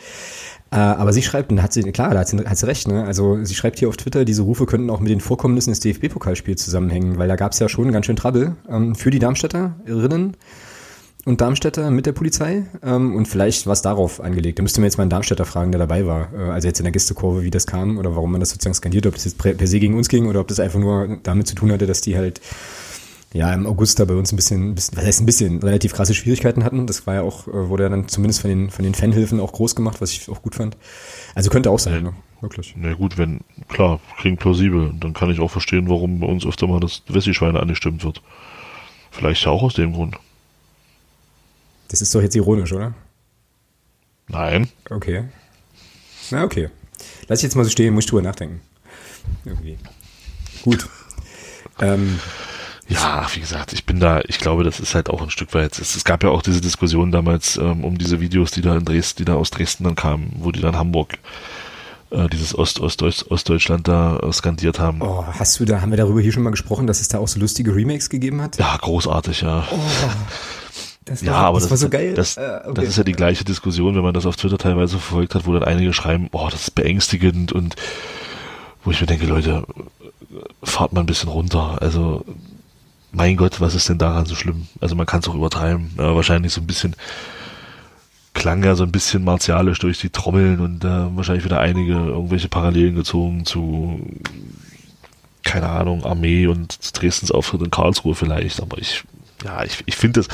Aber sie schreibt, und hat sie, klar, da hat sie, hat sie recht, ne? Also sie schreibt hier auf Twitter, diese Rufe könnten auch mit den Vorkommnissen des DFB-Pokalspiels zusammenhängen, weil da gab es ja schon ganz schön Trouble ähm, für die Darmstädterinnen und Darmstädter mit der Polizei ähm, und vielleicht war es darauf angelegt. Da müsste man jetzt mal einen Darmstädter fragen, der dabei war, äh, also jetzt in der Gästekurve, wie das kam oder warum man das sozusagen skandiert, ob das jetzt per se gegen uns ging oder ob das einfach nur damit zu tun hatte, dass die halt ja, im August da bei uns ein bisschen, ein bisschen, was heißt ein bisschen, relativ krasse Schwierigkeiten hatten. Das war ja auch, äh, wurde ja dann zumindest von den, von den Fanhilfen auch groß gemacht, was ich auch gut fand. Also könnte auch sein, ne? Wirklich. Na gut, wenn, klar, klingt plausibel. Dann kann ich auch verstehen, warum bei uns öfter mal das Wessi-Schweine angestimmt wird. Vielleicht ja auch aus dem Grund. Das ist doch jetzt ironisch, oder? Nein. Okay. Na, okay. Lass ich jetzt mal so stehen, muss ich drüber nachdenken. Irgendwie. Gut. ähm, ja, wie gesagt, ich bin da, ich glaube, das ist halt auch ein Stück weit. Es, es gab ja auch diese Diskussion damals ähm, um diese Videos, die da in Dresden, die da aus Dresden dann kamen, wo die dann Hamburg äh, dieses Ost, Ost, Ost, Ostdeutschland da äh, skandiert haben. Oh, hast du da, haben wir darüber hier schon mal gesprochen, dass es da auch so lustige Remakes gegeben hat? Ja, großartig, ja. Oh, das ja, aber das, das, war so geil. Das, Äh, okay. das ist ja die gleiche Diskussion, wenn man das auf Twitter teilweise verfolgt hat, wo dann einige schreiben, oh, das ist beängstigend und wo ich mir denke, Leute, fahrt mal ein bisschen runter. Also, mein Gott, was ist denn daran so schlimm? Also man kann es auch übertreiben. Ja, wahrscheinlich so ein bisschen klang ja so ein bisschen martialisch durch die Trommeln und äh, wahrscheinlich wieder einige irgendwelche Parallelen gezogen zu keine Ahnung, Armee und Dresdens Auftritt in Karlsruhe vielleicht, aber ich, ja, ich, ich finde das,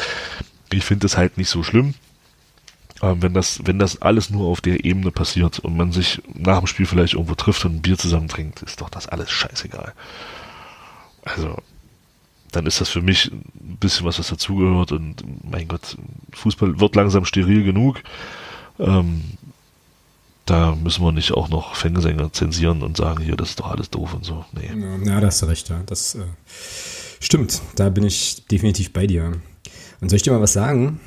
ich finde das halt nicht so schlimm. Ähm, wenn das, wenn das alles nur auf der Ebene passiert und man sich nach dem Spiel vielleicht irgendwo trifft und ein Bier zusammen trinkt, ist doch das alles scheißegal. Also, dann ist das für mich ein bisschen was, was dazugehört und mein Gott, Fußball wird langsam steril genug. Ähm, da müssen wir nicht auch noch Fangsänger zensieren und sagen, hier, das ist doch alles doof und so. Nee. Ja, da hast du recht, ja. Das äh, stimmt. Da bin ich definitiv bei dir. Und soll ich dir mal was sagen?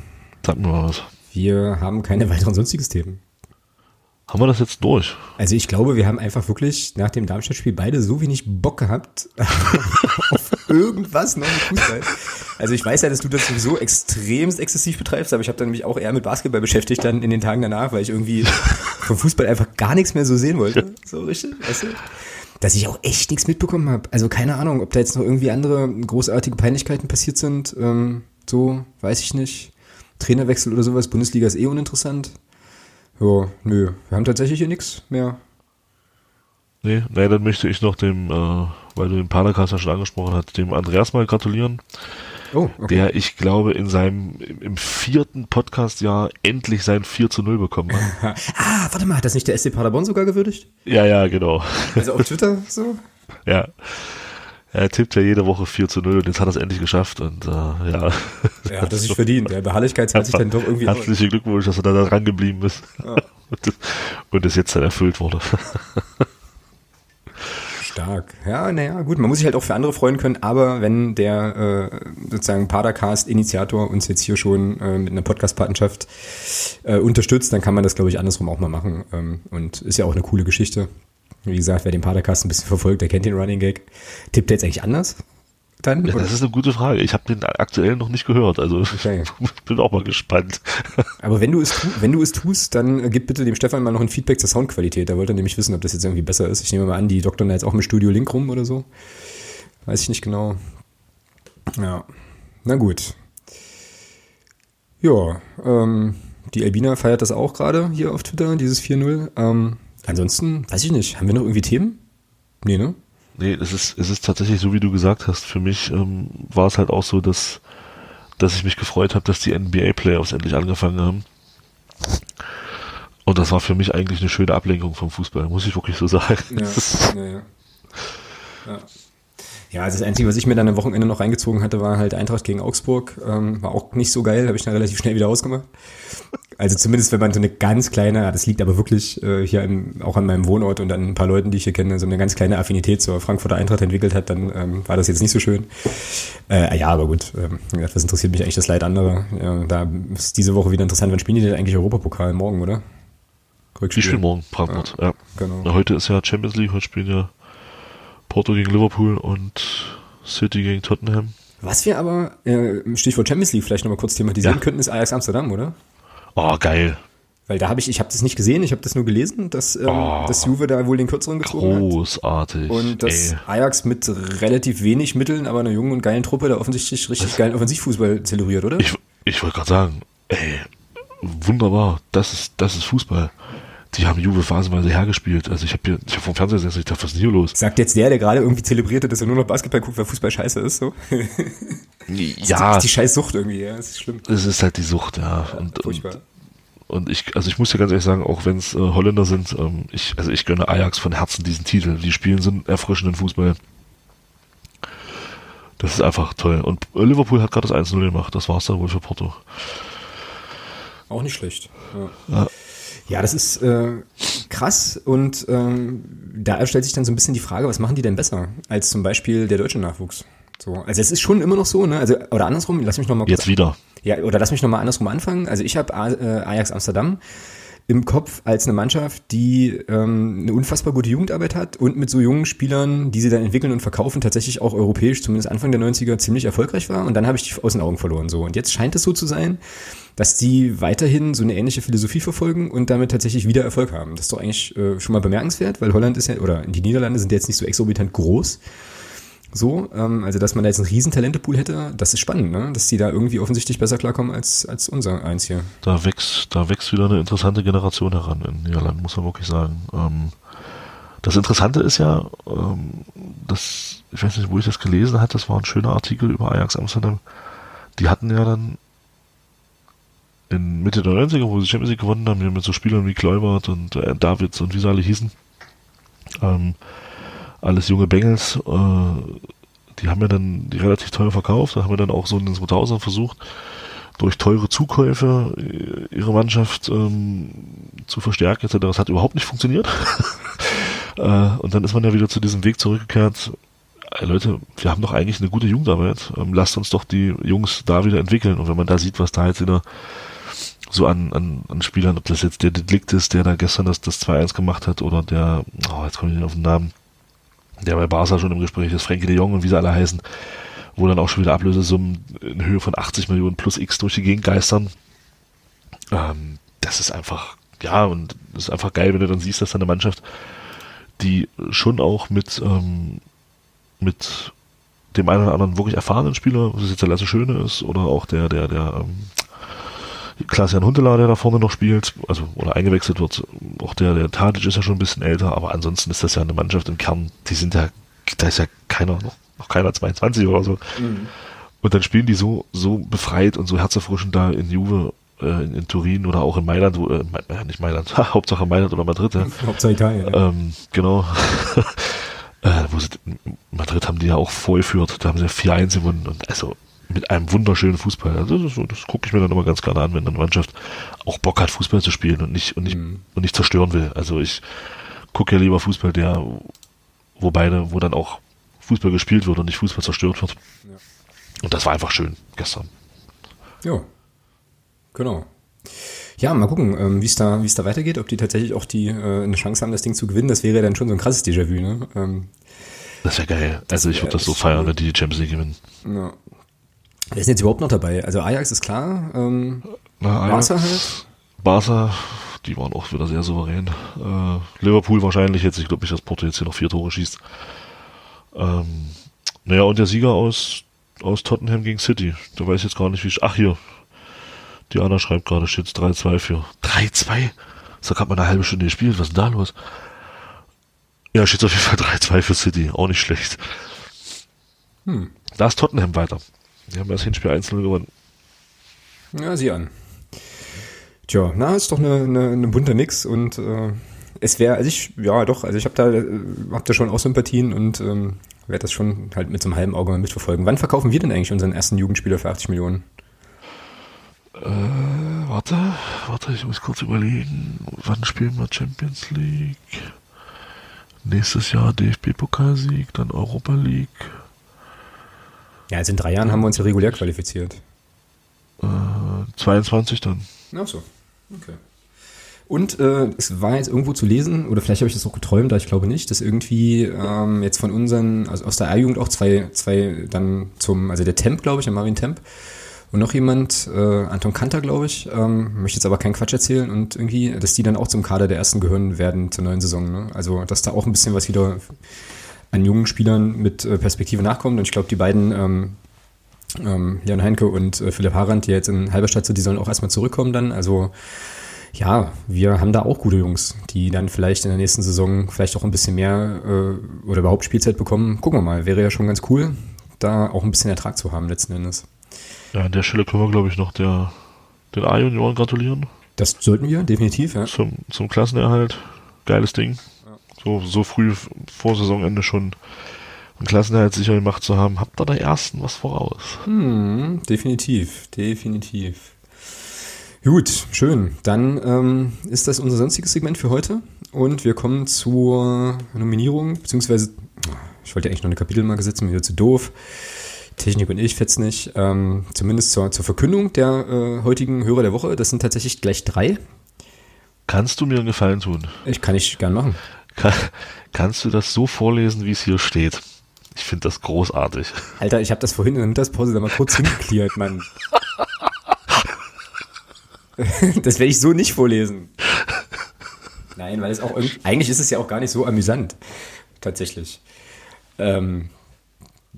Sag mir mal was. Wir haben keine weiteren sonstiges Themen. Haben wir das jetzt durch? Also ich glaube, wir haben einfach wirklich nach dem Darmstadt-Spiel beide so wenig Bock gehabt auf irgendwas noch mit Fußball. Also ich weiß ja, dass du das sowieso extremst exzessiv betreibst, aber ich habe dann mich auch eher mit Basketball beschäftigt dann in den Tagen danach, weil ich irgendwie vom Fußball einfach gar nichts mehr so sehen wollte. So richtig, weißt du? Dass ich auch echt nichts mitbekommen habe. Also keine Ahnung, ob da jetzt noch irgendwie andere großartige Peinlichkeiten passiert sind. Ähm, so, weiß ich nicht. Trainerwechsel oder sowas. Bundesliga ist eh uninteressant. Ja, nö. Wir haben tatsächlich hier nichts mehr. Nee, nee, dann möchte ich noch dem, äh, weil du den Padercast ja schon angesprochen hast, dem Andreas mal gratulieren, Oh, okay. der, ich glaube, in seinem, im, im vierten Podcast-Jahr endlich sein 4 zu 0 bekommen hat. Ah, warte mal, hat das nicht der SC Paderborn sogar gewürdigt? ja, ja, genau. Also auf Twitter so? Ja. Er tippt ja jede Woche 4 zu 0 und jetzt hat er es endlich geschafft und äh, ja. Er hat das nicht verdient. Der Beharrlichkeit hat sich dann doch irgendwie. Herzlichen Glückwunsch, dass er da dran geblieben ist. Ja. Und, das, jetzt dann erfüllt wurde. Stark. Ja, naja, gut, man muss sich halt auch für andere freuen können, aber wenn der äh, sozusagen Padercast-Initiator uns jetzt hier schon äh, mit einer Podcast-Patenschaft äh, unterstützt, dann kann man das, glaube ich, andersrum auch mal machen. Ähm, und ist ja auch eine coole Geschichte. Wie gesagt, wer den Padercast ein bisschen verfolgt, der kennt den Running Gag. Tippt er jetzt eigentlich anders? Dann? Ja, das ist eine gute Frage. Ich habe den aktuell noch nicht gehört, also Okay. bin auch mal gespannt. Aber wenn du es wenn du es tust, dann äh, gib bitte dem Stefan mal noch ein Feedback zur Soundqualität. Da wollte er nämlich wissen, ob das jetzt irgendwie besser ist. Ich nehme mal an, die doktern da jetzt auch mit Studio Link rum oder so. Weiß ich nicht genau. Ja. Na gut. Ja, ähm, die Albina feiert das auch gerade hier auf Twitter, dieses 4-0. Ähm, ansonsten, weiß ich nicht, haben wir noch irgendwie Themen? Nee, ne? Nee, es ist, es ist tatsächlich so, wie du gesagt hast. Für mich ähm, war es halt auch so, dass, dass ich mich gefreut habe, dass die NBA-Playoffs endlich angefangen haben. Und das war für mich eigentlich eine schöne Ablenkung vom Fußball, muss ich wirklich so sagen. Ist, ja, ja. ja. Ja, also das Einzige, was ich mir dann am Wochenende noch reingezogen hatte, war halt Eintracht gegen Augsburg. Ähm, war auch nicht so geil, habe ich dann relativ schnell wieder ausgemacht. Also zumindest, wenn man so eine ganz kleine, das liegt aber wirklich äh, hier im, auch an meinem Wohnort und an ein paar Leuten, die ich hier kenne, so eine ganz kleine Affinität zur Frankfurter Eintracht entwickelt hat, dann ähm, war das jetzt nicht so schön. Äh, ja, aber gut, gesagt, was interessiert mich eigentlich das Leid anderer? Ja, da ist diese Woche wieder interessant. Wann spielen die denn eigentlich Europapokal? Morgen, oder? die spielen morgen Frankfurt. Ja, Genau. Na, heute ist ja Champions League, heute spielen ja Porto gegen Liverpool und City gegen Tottenham. Was wir aber, äh, Stichwort Champions League vielleicht nochmal kurz thematisieren Ja. könnten, ist Ajax Amsterdam, oder? Oh, geil. Weil da habe ich, ich habe das nicht gesehen, ich habe das nur gelesen, dass, ähm, Oh. dass Juve da wohl den kürzeren gezogen hat. Großartig. Und dass Ey. Ajax mit relativ wenig Mitteln, aber einer jungen und geilen Truppe da offensichtlich richtig geilen Offensivfußball zelebriert, oder? Ich, ich wollte gerade sagen, ey, wunderbar, das ist, das ist Fußball. Die haben Juve phasenweise hergespielt. Also ich habe hier, ich habe vom Fernseher gesehen, ich dachte, was ist denn hier los? Sagt jetzt der, der gerade irgendwie zelebriert hat, dass er nur noch Basketball guckt, weil Fußball scheiße ist, so? ja. Das ist die scheiß Sucht irgendwie, ja, das ist schlimm. Es ist halt die Sucht, ja. ja und, furchtbar. Und, und ich, also ich muss ja ganz ehrlich sagen, auch wenn es äh, Holländer sind, ähm, ich, also ich gönne Ajax von Herzen diesen Titel. Die spielen so einen erfrischenden Fußball. Das ist einfach toll. Und Liverpool hat gerade das 1-0 gemacht. Das war es dann wohl für Porto. Auch nicht schlecht. Ja. ja. Ja, das ist äh, krass und ähm, da stellt sich dann so ein bisschen die Frage, was machen die denn besser als zum Beispiel der deutsche Nachwuchs? So, also es ist schon immer noch so, ne? Also oder andersrum, lass mich noch mal kurz jetzt wieder. Ja, oder lass mich noch mal andersrum anfangen. Also ich habe äh, Ajax Amsterdam im Kopf als eine Mannschaft, die ähm, eine unfassbar gute Jugendarbeit hat und mit so jungen Spielern, die sie dann entwickeln und verkaufen, tatsächlich auch europäisch, zumindest Anfang der 90er, ziemlich erfolgreich war. Und dann habe ich die aus den Augen verloren. So. Und jetzt scheint es so zu sein, dass die weiterhin so eine ähnliche Philosophie verfolgen und damit tatsächlich wieder Erfolg haben. Das ist doch eigentlich äh, schon mal bemerkenswert, weil Holland ist ja, oder die Niederlande sind jetzt nicht so exorbitant groß. So, ähm, also dass man da jetzt einen riesen Talentepool hätte, das ist spannend, ne? Dass die da irgendwie offensichtlich besser klarkommen als, als unser eins hier. Da wächst, da wächst wieder eine interessante Generation heran in Niederland, muss man wirklich sagen. Ähm, das Interessante ist ja, ähm, dass, ich weiß nicht, wo ich das gelesen hatte, das war ein schöner Artikel über Ajax Amsterdam. Die hatten ja dann in Mitte der 90er, wo sie Champions League gewonnen haben, mit so Spielern wie Kleubert und äh, Davids und wie sie alle hießen, ähm, alles junge Bengels, äh, die haben ja dann relativ teuer verkauft, da haben wir dann auch so in den 2000 versucht, durch teure Zukäufe äh, ihre Mannschaft ähm, zu verstärken etc. Das hat überhaupt nicht funktioniert. äh, und dann ist man ja wieder zu diesem Weg zurückgekehrt. Leute, wir haben doch eigentlich eine gute Jugendarbeit. Ähm, lasst uns doch die Jungs da wieder entwickeln. Und wenn man da sieht, was da jetzt in der so an, an, an Spielern, ob das jetzt der Delikt ist, der da gestern das, das 2-1 gemacht hat, oder der, oh, jetzt komme ich nicht auf den Namen, der bei Barca schon im Gespräch ist, Frankie de Jong und wie sie alle heißen, wo dann auch schon wieder Ablösesummen in Höhe von 80 Millionen plus X durch die Gegend geistern. Ähm, das ist einfach, ja, und das ist einfach geil, wenn du dann siehst, dass da eine Mannschaft, die schon auch mit, ähm, mit dem einen oder anderen wirklich erfahrenen Spieler, ob es jetzt der Lasse Schöne ist oder auch der, der, der, ähm, Klaas-Jan Huntelaar, der da vorne noch spielt, also oder eingewechselt wird, auch der, der Tadic ist ja schon ein bisschen älter, aber ansonsten ist das ja eine Mannschaft im Kern, die sind ja, da ist ja keiner, noch, noch keiner 22 oder so. Mhm. Und dann spielen die so, so befreit und so herzerfrischend da in Juve, äh, in, in, Turin oder auch in Mailand, wo, äh, nicht Mailand, Hauptsache Mailand oder Madrid. Ja. Hauptsache Italien. Ja. Ähm, genau. äh, wo sie, Madrid haben die ja auch vorgeführt, da haben sie 4-1 gewonnen und also mit einem wunderschönen Fußball. Also das, das gucke ich mir dann immer ganz gerne an, wenn eine Mannschaft auch Bock hat, Fußball zu spielen und nicht und nicht mhm. und nicht zerstören will. Also ich gucke ja lieber Fußball, der wo beide, wo dann auch Fußball gespielt wird und nicht Fußball zerstört wird. Ja. Und das war einfach schön gestern. Ja, genau. Ja, mal gucken, ähm, wie es da, wie es da weitergeht, ob die tatsächlich auch die äh, eine Chance haben, das Ding zu gewinnen. Das wäre dann schon so ein krasses Déjà-vu, ne? Ähm, das wäre geil. Also ich würde das so feiern, wenn die die Champions League gewinnen. Ja, Wer ist jetzt überhaupt noch dabei? Also Ajax ist klar. Ähm, Na, Ajax, Barca halt. Barca, die waren auch wieder sehr souverän. Äh, Liverpool wahrscheinlich jetzt. Ich glaube nicht, dass Porto jetzt hier noch vier Tore schießt. Ähm, naja, und der Sieger aus, aus Tottenham gegen City. Da weiß ich jetzt gar nicht, wie ich. Ach, hier. Die Anna schreibt gerade, steht 3-2 für. 3-2? Das hat gerade mal eine halbe Stunde gespielt. Was ist denn da los? Ja, steht auf jeden Fall 3-2 für City. Auch nicht schlecht. Hm. Da ist Tottenham weiter. Die haben das Hinspiel 1-0 gewonnen. Ja, sieh an. Tja, na, ist doch eine, eine, eine bunte Mix und äh, es wäre, also ich, ja doch, also ich habe da, äh, hab da schon auch Sympathien und ähm, werde das schon halt mit so einem halben Auge mal mitverfolgen. Wann verkaufen wir denn eigentlich unseren ersten Jugendspieler für 80 Millionen? Äh, warte, warte, ich muss kurz überlegen. Wann spielen wir Champions League? Nächstes Jahr DFB-Pokalsieg, dann Europa League. Ja, also in drei Jahren haben wir uns ja regulär qualifiziert. Äh, 22 dann. Ach so, okay. Und äh, es war jetzt irgendwo zu lesen, oder vielleicht habe ich das auch geträumt, da ich glaube nicht, dass irgendwie ähm, jetzt von unseren, also aus der A-Jugend auch zwei, zwei dann zum, also der Temp, glaube ich, der Marvin Temp und noch jemand, äh, Anton Kanter, glaube ich, ähm, möchte jetzt aber keinen Quatsch erzählen und irgendwie, dass die dann auch zum Kader der ersten gehören werden zur neuen Saison. Ne? Also, dass da auch ein bisschen was wieder an jungen Spielern mit äh, Perspektive nachkommt. Und ich glaube, die beiden, ähm, ähm, Jan Heinke und äh, Philipp Harand, die jetzt in Halberstadt sind, die sollen auch erstmal zurückkommen dann. Also Ja, wir haben da auch gute Jungs, die dann vielleicht in der nächsten Saison vielleicht auch ein bisschen mehr äh, oder überhaupt Spielzeit bekommen. Gucken wir mal, wäre ja schon ganz cool, da auch ein bisschen Ertrag zu haben letzten Endes. Ja, an der Stelle können wir, glaube ich, noch der, den A-Junioren gratulieren. Das sollten wir, definitiv, ja. Zum, zum Klassenerhalt. Geiles Ding. So, so früh vor Saisonende schon einen Klassenerhalt sicher gemacht zu haben, habt ihr der ersten was voraus. Hm, definitiv, definitiv. Gut, schön. Dann ähm, ist das unser sonstiges Segment für heute und wir kommen zur Nominierung, beziehungsweise, ich wollte ja eigentlich noch eine Kapitelmarke setzen, wieder zu doof. Technik und ich fetz nicht. Ähm, zumindest zur, zur Verkündung der äh, heutigen Hörer der Woche. Das sind tatsächlich gleich drei. Kannst du mir einen Gefallen tun? Ich kann ich gern machen. Kann, kannst du das so vorlesen, wie es hier steht? Ich finde das großartig. Alter, ich habe das vorhin in der Mittagspause da mal kurz hingeklärt, Mann. das werde ich so nicht vorlesen. Nein, weil es auch eigentlich ist es ja auch gar nicht so amüsant. Tatsächlich. Ähm,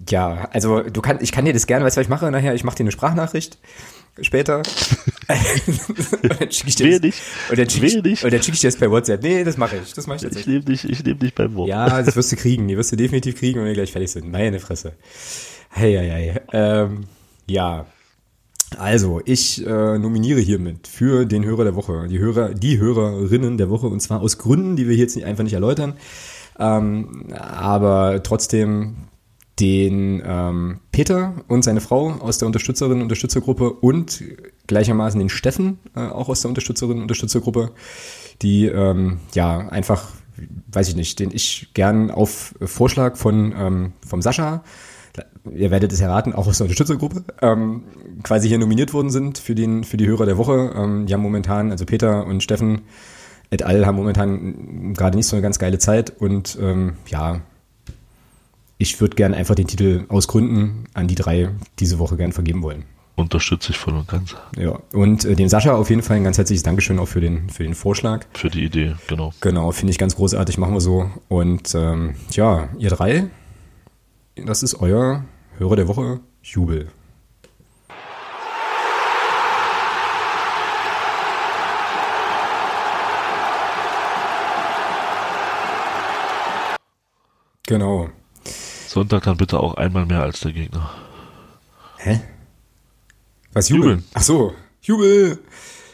ja, also du kannst, ich kann dir das gerne, weißt du, was ich mache nachher? Ich mache dir eine Sprachnachricht später. Und dann schicke ich dir das, und dann schicke ich, und dann schick ich dir das per WhatsApp. Nee, das mache ich. Das mache ich jetzt. Ich nehme dich, ich nehme dich beim Wort. Ja, das wirst du kriegen. Die wirst du definitiv kriegen, wenn wir gleich fertig sind. Meine Fresse. Hey, hey, hey. Ähm, ja. Also, ich äh, nominiere hiermit für den Hörer der Woche, die Hörer, die Hörerinnen der Woche, und zwar aus Gründen, die wir hier jetzt nicht, einfach nicht erläutern. Ähm, aber trotzdem den ähm, Peter und seine Frau aus der Unterstützerinnen Unterstützergruppe und gleichermaßen den Steffen äh, auch aus der Unterstützerinnen Unterstützergruppe, die ähm, ja einfach, weiß ich nicht, den ich gern auf Vorschlag von ähm, vom Sascha, ihr werdet es erraten, auch aus der Unterstützergruppe, ähm, quasi hier nominiert worden sind für den für die Hörer der Woche. Ähm, die haben momentan, also Peter und Steffen et al. haben momentan gerade nicht so eine ganz geile Zeit und ähm, ja, ich würde gern einfach den Titel aus Gründen an die drei diese Woche gern vergeben wollen. Unterstütze ich voll und ganz. Ja, und äh, dem Sascha auf jeden Fall ein ganz herzliches Dankeschön auch für den, für den Vorschlag. Für die Idee, genau. Genau, finde ich ganz großartig, machen wir so. Und ähm, ja, ihr drei, das ist euer Hörer der Woche, Jubel. Genau. Sonntag dann bitte auch einmal mehr als der Gegner. Hä? Was, Jubel? Jubeln. Ach so, Jubel!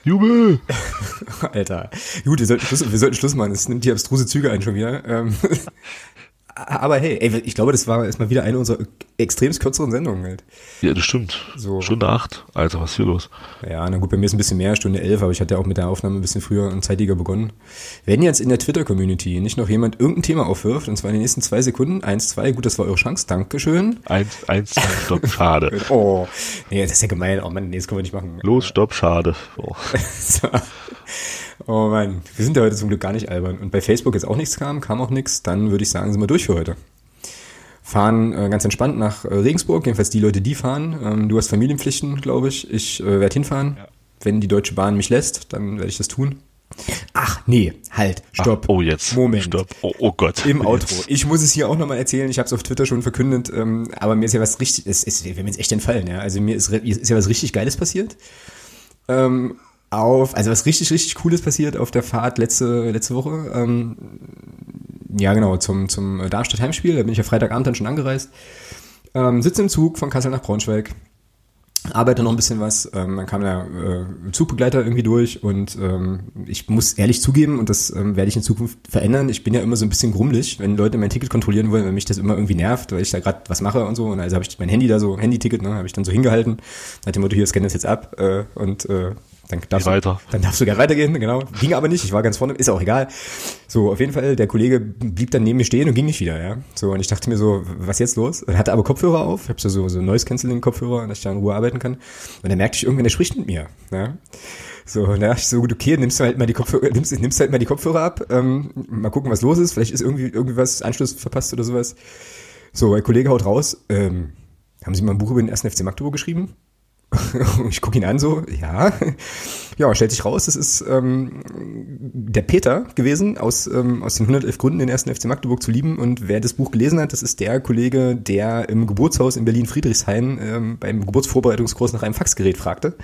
Jubel! Alter. Gut, wir sollten, Schluss, wir sollten Schluss machen. Es nimmt die abstruse Züge ein schon wieder. Ähm, aber hey, ey, ich glaube, das war erstmal wieder eine unserer extremst kürzeren Sendungen halt. Ja, das stimmt. So. Stunde acht. Alter, was ist hier los? Ja, na gut, bei mir ist ein bisschen mehr, Stunde elf, aber ich hatte auch mit der Aufnahme ein bisschen früher und zeitiger begonnen. Wenn jetzt in der Twitter-Community nicht noch jemand irgendein Thema aufwirft, und zwar in den nächsten zwei Sekunden, eins, zwei, gut, das war eure Chance, Dankeschön. Eins, eins, stopp, schade. oh, nee, das ist ja gemein. Oh Mann, nee, das können wir nicht machen. Los, stopp, schade. Oh. so. Oh Mann, wir sind ja heute zum Glück gar nicht albern. Und bei Facebook jetzt auch nichts kam, kam auch nichts, dann würde ich sagen, sind wir durch für heute. Fahren äh, ganz entspannt nach äh, Regensburg, jedenfalls die Leute, die fahren. Ähm, du hast Familienpflichten, glaube ich. Ich äh, werde hinfahren. Ja. Wenn die Deutsche Bahn mich lässt, dann werde ich das tun. Ach, nee, halt, stopp. Ach, oh, jetzt. Moment. Stopp. Oh, oh Gott. Im Outro. Jetzt. Ich muss es hier auch nochmal erzählen. Ich habe es auf Twitter schon verkündet, ähm, aber mir ist ja was richtig, es ist, wir jetzt echt entfallen, ja. Also mir ist, ist ja was richtig Geiles passiert. Ähm, auf, also was richtig, richtig Cooles passiert auf der Fahrt letzte, letzte Woche. Ähm, ja, genau, zum, zum Darmstadt-Heimspiel. Da bin ich ja Freitagabend dann schon angereist. Ähm, sitze im Zug von Kassel nach Braunschweig. Arbeite noch ein bisschen was. Ähm, dann kam der äh, Zugbegleiter irgendwie durch und ähm, ich muss ehrlich zugeben, und das ähm, werde ich in Zukunft verändern, ich bin ja immer so ein bisschen grummelig, wenn Leute mein Ticket kontrollieren wollen, weil mich das immer irgendwie nervt, weil ich da gerade was mache und so. Und also habe ich mein Handy da so, Handy-Ticket, ne, habe ich dann so hingehalten, nach dem Motto, hier scanne das jetzt ab äh, und äh, dann darfst, weiter. Du, dann darfst du gerne weitergehen, genau. Ging aber nicht, ich war ganz vorne, ist auch egal. So, auf jeden Fall, der Kollege blieb dann neben mir stehen und ging nicht wieder, ja. So, und ich dachte mir so, was jetzt los? Und hatte aber Kopfhörer auf, ich habe so, so Noise-Canceling-Kopfhörer, dass ich da in Ruhe arbeiten kann. Und dann merkte ich irgendwann, der spricht mit mir, ja. So, und da dachte ich so, gut, okay, nimmst du halt mal die Kopfhörer, nimmst, nimmst halt mal die Kopfhörer ab, ähm, mal gucken, was los ist. Vielleicht ist irgendwie, irgendwie was, Anschluss verpasst oder sowas. So, der Kollege haut raus, ähm, haben Sie mal ein Buch über den ersten FC Magdeburg geschrieben? ich gucke ihn an so, ja. Ja, stellt sich raus, das ist ähm, der Peter gewesen, aus, ähm, aus den 111 Gründen, den ersten FC Magdeburg zu lieben. Und wer das Buch gelesen hat, das ist der Kollege, der im Geburtshaus in Berlin-Friedrichshain ähm, beim Geburtsvorbereitungskurs nach einem Faxgerät fragte.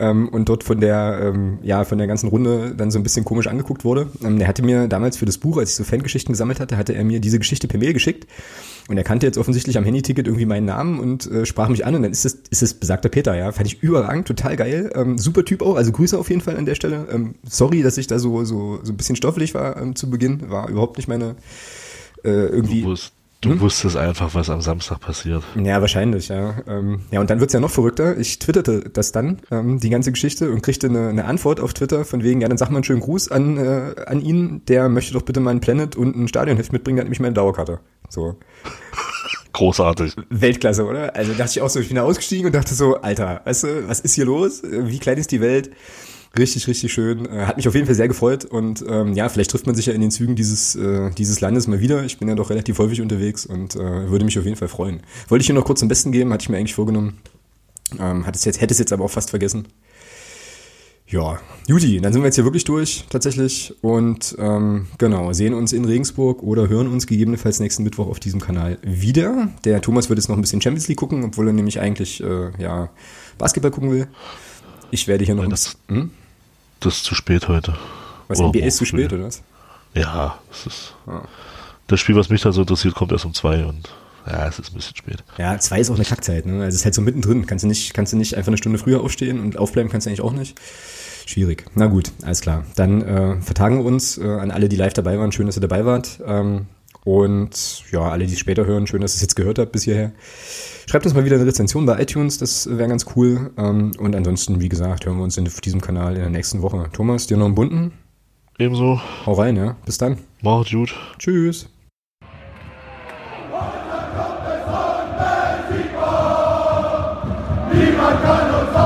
Ähm, und dort von der, ähm, ja, von der ganzen Runde dann so ein bisschen komisch angeguckt wurde. Ähm, der hatte mir damals für das Buch, als ich so Fangeschichten gesammelt hatte, hatte er mir diese Geschichte per Mail geschickt und er kannte jetzt offensichtlich am Handyticket irgendwie meinen Namen und äh, sprach mich an und dann ist es, ist es besagter Peter, ja. Fand ich überragend, total geil. Ähm, super Typ auch, also Grüße auf jeden Fall an der Stelle. Ähm, sorry, dass ich da so, so, so ein bisschen stofflich war ähm, zu Beginn. War überhaupt nicht meine äh, irgendwie. Du, wusst, du hm? wusstest einfach, was am Samstag passiert. Ja, wahrscheinlich, ja. Ähm, ja, und dann wird's ja noch verrückter. Ich twitterte das dann, ähm, die ganze Geschichte, und kriegte eine, eine Antwort auf Twitter von wegen, ja, dann sag mal einen schönen Gruß an, äh, an ihn, der möchte doch bitte mal ein Planet und ein Stadionheft mitbringen, der hat nämlich meine Dauerkarte. So. Großartig. Weltklasse, oder? Also dachte ich auch so, ich bin da ausgestiegen und dachte so, Alter, weißt du, was ist hier los? Wie klein ist die Welt? Richtig, richtig schön. Äh, hat mich auf jeden Fall sehr gefreut und ähm, ja, vielleicht trifft man sich ja in den Zügen dieses, äh, dieses Landes mal wieder. Ich bin ja doch relativ häufig unterwegs und äh, würde mich auf jeden Fall freuen. Wollte ich hier noch kurz zum Besten geben, hatte ich mir eigentlich vorgenommen. Ähm, hat es jetzt, hätte es jetzt aber auch fast vergessen. Ja, Juti, dann sind wir jetzt hier wirklich durch, tatsächlich. Und ähm, genau, sehen uns in Regensburg oder hören uns gegebenenfalls nächsten Mittwoch auf diesem Kanal wieder. Der Thomas wird jetzt noch ein bisschen Champions League gucken, obwohl er nämlich eigentlich äh, ja, Basketball gucken will. Ich werde hier noch Nein, das, hm? das ist zu spät heute. Was, oder NBA ist zu spät, oder was? Ja, es ist. Ah. Das Spiel, was mich da so interessiert, kommt erst um zwei und ja, es ist ein bisschen spät. Ja, zwei ist auch eine Kackzeit, ne? Also es ist halt so mittendrin. Kannst du nicht, kannst du nicht einfach eine Stunde früher aufstehen und aufbleiben kannst du eigentlich auch nicht. Schwierig. Na gut, alles klar. Dann äh, vertagen wir uns äh, an alle, die live dabei waren. Schön, dass ihr dabei wart. Ähm, und ja, alle, die es später hören, schön, dass ihr es jetzt gehört habt bis hierher. Schreibt uns mal wieder eine Rezension bei iTunes, das wäre ganz cool. Ähm, und ansonsten, wie gesagt, hören wir uns in, auf diesem Kanal in der nächsten Woche. Thomas, dir noch einen bunten? Ebenso. Hau rein, ja. Bis dann. Macht's gut. Tschüss. Niemand kann uns